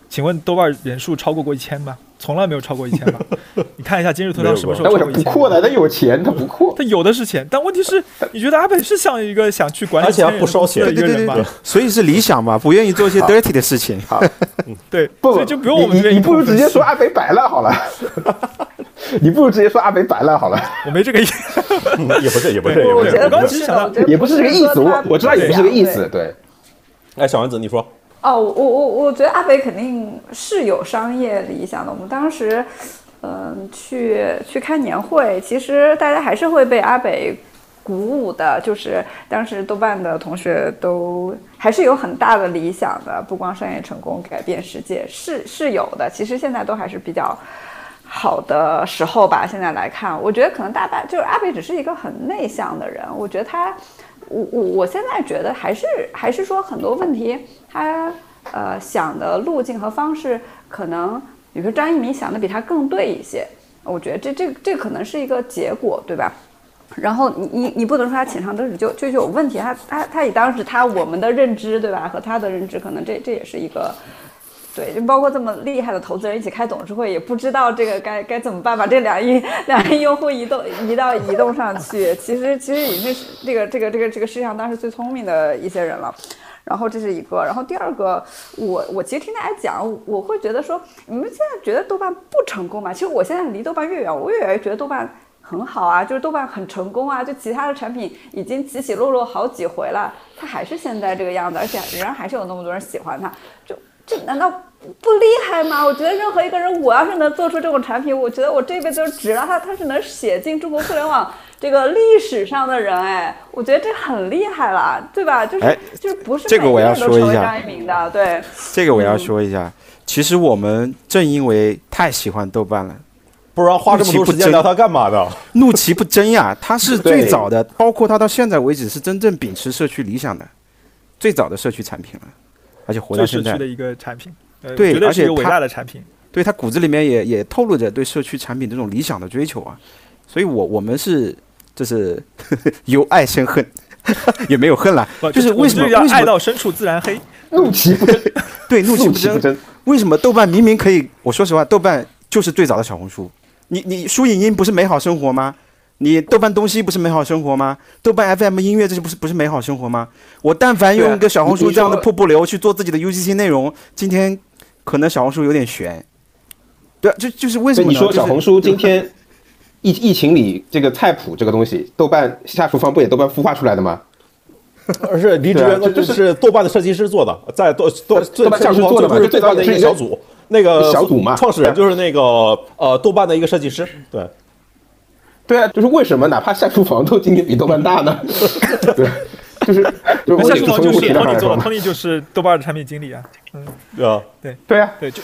[SPEAKER 3] 请问豆瓣人数超过过一千吗？从来没有超过一千吧？你看一下今日头条什么时候超过一千？
[SPEAKER 2] 不扩的，他有钱，他不扩。
[SPEAKER 3] 他有的是钱，但问题是，你觉得阿北是像一个想去管理
[SPEAKER 1] 而且不烧钱
[SPEAKER 3] 的一个人吗？
[SPEAKER 4] 所以是理想嘛，不愿意做一些 dirty 的事情。
[SPEAKER 2] 好，
[SPEAKER 3] 对，
[SPEAKER 2] 不，
[SPEAKER 3] 就不用我们
[SPEAKER 2] 你不如直接说阿北摆烂好了。你不如直接说阿北摆烂好了。
[SPEAKER 3] 我没这个意思，
[SPEAKER 1] 也不是，也不是，也不是。
[SPEAKER 5] 我
[SPEAKER 3] 刚其实想到，
[SPEAKER 2] 也不是这个意思。我我知道也不是这个意思。对。
[SPEAKER 1] 哎，小丸子，你说。
[SPEAKER 5] 哦，我我我觉得阿北肯定是有商业理想的。我们当时，嗯，去去开年会，其实大家还是会被阿北鼓舞的。就是当时豆瓣的同学都还是有很大的理想的，不光商业成功改变世界是是有的。其实现在都还是比较好的时候吧。现在来看，我觉得可能大半就是阿北只是一个很内向的人。我觉得他，我我我现在觉得还是还是说很多问题，他呃想的路径和方式可能。比如说张一鸣想的比他更对一些，我觉得这这这可能是一个结果，对吧？然后你你你不能说他浅尝辄止就就就有问题，他他他以当时他我们的认知，对吧？和他的认知，可能这这也是一个，对，就包括这么厉害的投资人一起开董事会，也不知道这个该该怎么办，把这两亿 两亿用户移动移到移动上去，其实其实已经是这个这个这个这个世界上当时最聪明的一些人了。然后这是一个，然后第二个，我我其实听大家讲，我会觉得说，你们现在觉得豆瓣不成功嘛？其实我现在离豆瓣越远，我越越觉得豆瓣很好啊，就是豆瓣很成功啊，就其他的产品已经起起落落好几回了，它还是现在这个样子，而且仍然还是有那么多人喜欢它，就这难道不厉害吗？我觉得任何一个人，我要是能做出这种产品，我觉得我这辈子就值了。他他是能写进中国互联网。这个历史上的人，哎，我觉得这很厉害了，对吧？就是就是不是
[SPEAKER 4] 这个我要说一下
[SPEAKER 5] 张一鸣的，对，
[SPEAKER 4] 这个我要说一下。其实我们正因为太喜欢豆瓣了，
[SPEAKER 1] 不然花这么多时间聊它干嘛的？
[SPEAKER 4] 怒其不争呀！他是最早的，包括他到现在为止是真正秉持社区理想的最早的社区产品了，而且活到现在。
[SPEAKER 3] 的一个产品，
[SPEAKER 4] 对，而且
[SPEAKER 3] 伟大的产品，
[SPEAKER 4] 对他骨子里面也也透露着对社区产品这种理想的追求啊。所以我我们是。就是 由爱生恨，也没有恨了，就是为什么
[SPEAKER 3] 要爱到深处自然黑？
[SPEAKER 2] 怒其不争，
[SPEAKER 4] 对，怒其不争。为什么豆瓣明明可以？我说实话，豆瓣就是最早的小红书。你你书影音不是美好生活吗？你豆瓣东西不是美好生活吗？豆瓣 FM 音乐这些不是不是美好生活吗？我但凡用一个小红书这样的瀑布流去做自己的 UGC 内容，今天可能小红书有点悬。对，就就是为什么
[SPEAKER 2] 你说小红书今天？疫疫情里，这个菜谱这个东西，豆瓣下厨房不也豆瓣孵化出来的吗？
[SPEAKER 1] 而是离职员工就是豆瓣的设计师做的，在豆豆
[SPEAKER 2] 豆瓣下厨房做的
[SPEAKER 1] 嘛，就豆瓣的一个小组，那个
[SPEAKER 2] 小组嘛，
[SPEAKER 1] 创始人就是那个呃豆瓣的一个设计师，对，
[SPEAKER 2] 对啊，就是为什么哪怕下厨房都今年比豆瓣大呢？对，就是
[SPEAKER 3] 下厨房就是汤尼做的，汤尼就是豆瓣的产品经理啊，嗯，
[SPEAKER 1] 对啊，
[SPEAKER 3] 对
[SPEAKER 2] 对啊，
[SPEAKER 3] 对就。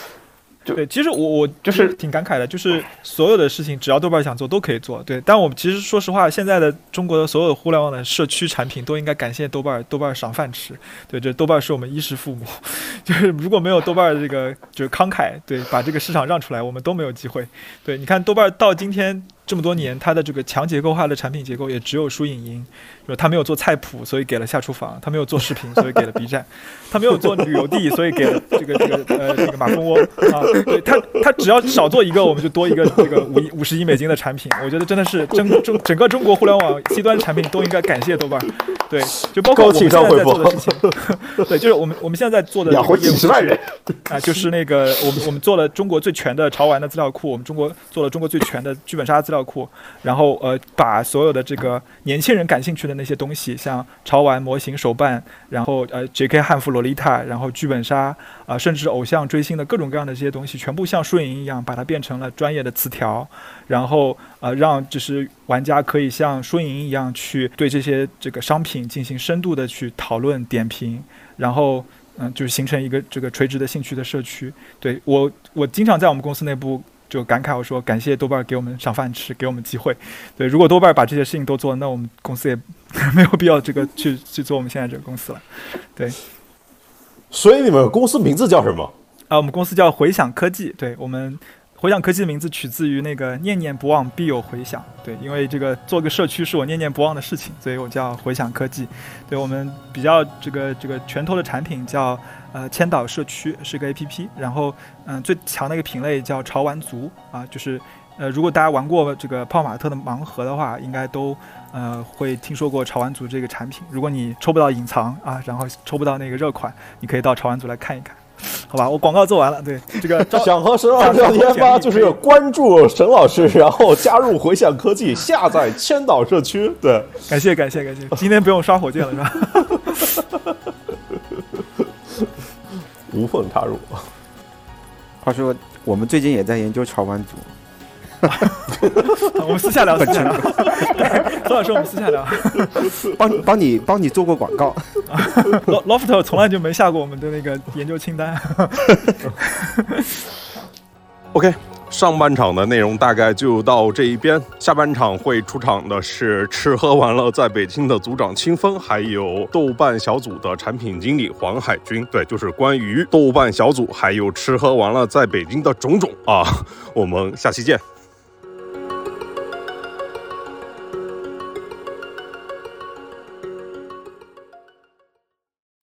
[SPEAKER 3] 对，其实我我就是挺感慨的，就是所有的事情只要豆瓣想做都可以做。对，但我们其实说实话，现在的中国的所有互联网的社区产品都应该感谢豆瓣，豆瓣赏饭吃。对，这豆瓣是我们衣食父母，就是如果没有豆瓣这个就是慷慨，对，把这个市场让出来，我们都没有机会。对，你看豆瓣到今天。这么多年，它的这个强结构化的产品结构也只有输影音，说它没有做菜谱，所以给了下厨房；它没有做视频，所以给了 B 站；它没有做旅游地，所以给了这个这个呃这个马蜂窝啊。对它，它只要少做一个，我们就多一个这个五亿五十亿美金的产品。我觉得真的是整整整个中国互联网 C 端产品都应该感谢豆瓣。对，就包括我们现在在做的事情。对，就是我们我们现在在做的
[SPEAKER 2] 养活几十万人
[SPEAKER 3] 啊，就是那个我们我们做了中国最全的潮玩的资料库，我们中国做了中国最全的剧本杀资。料库，然后呃，把所有的这个年轻人感兴趣的那些东西，像潮玩模型手办，然后呃，J.K. 汉服洛丽塔，然后剧本杀啊，甚至偶像追星的各种各样的这些东西，全部像输赢一样，把它变成了专业的词条，然后呃，让就是玩家可以像输赢一样去对这些这个商品进行深度的去讨论点评，然后嗯，就是形成一个这个垂直的兴趣的社区。对我，我经常在我们公司内部。就感慨我说感谢豆瓣给我们赏饭吃，给我们机会。对，如果豆瓣把这些事情都做，那我们公司也 没有必要这个去去做我们现在这个公司了。对，
[SPEAKER 1] 所以你们公司名字叫什么？
[SPEAKER 3] 啊，我们公司叫回响科技。对我们回响科技的名字取自于那个念念不忘必有回响。对，因为这个做个社区是我念念不忘的事情，所以我叫回响科技。对我们比较这个这个拳头的产品叫。呃，千岛社区是个 A P P，然后嗯，最强的一个品类叫潮玩族啊，就是呃，如果大家玩过这个泡玛特的盲盒的话，应该都呃会听说过潮玩族这个产品。如果你抽不到隐藏啊，然后抽不到那个热款，你可以到潮玩组来看一看，好吧？我广告做完了，对这个
[SPEAKER 1] 想和沈老师聊天吗就是关注沈老师，然后加入回响科技，下载千岛社区。对，
[SPEAKER 3] 感谢感谢感谢，今天不用刷火箭了是吧？
[SPEAKER 1] 无缝插入。
[SPEAKER 4] 话说，我们最近也在研究潮玩组，
[SPEAKER 3] 我们私下聊，私下聊。何老师，我们私下聊。
[SPEAKER 4] 帮 帮你帮你做过广告。
[SPEAKER 3] Loft 从来就没下过我们的那个研究清单。
[SPEAKER 1] OK，上半场的内容大概就到这一边，下半场会出场的是吃喝玩乐在北京的组长清风，还有豆瓣小组的产品经理黄海军。对，就是关于豆瓣小组还有吃喝玩乐在北京的种种啊，我们下期见。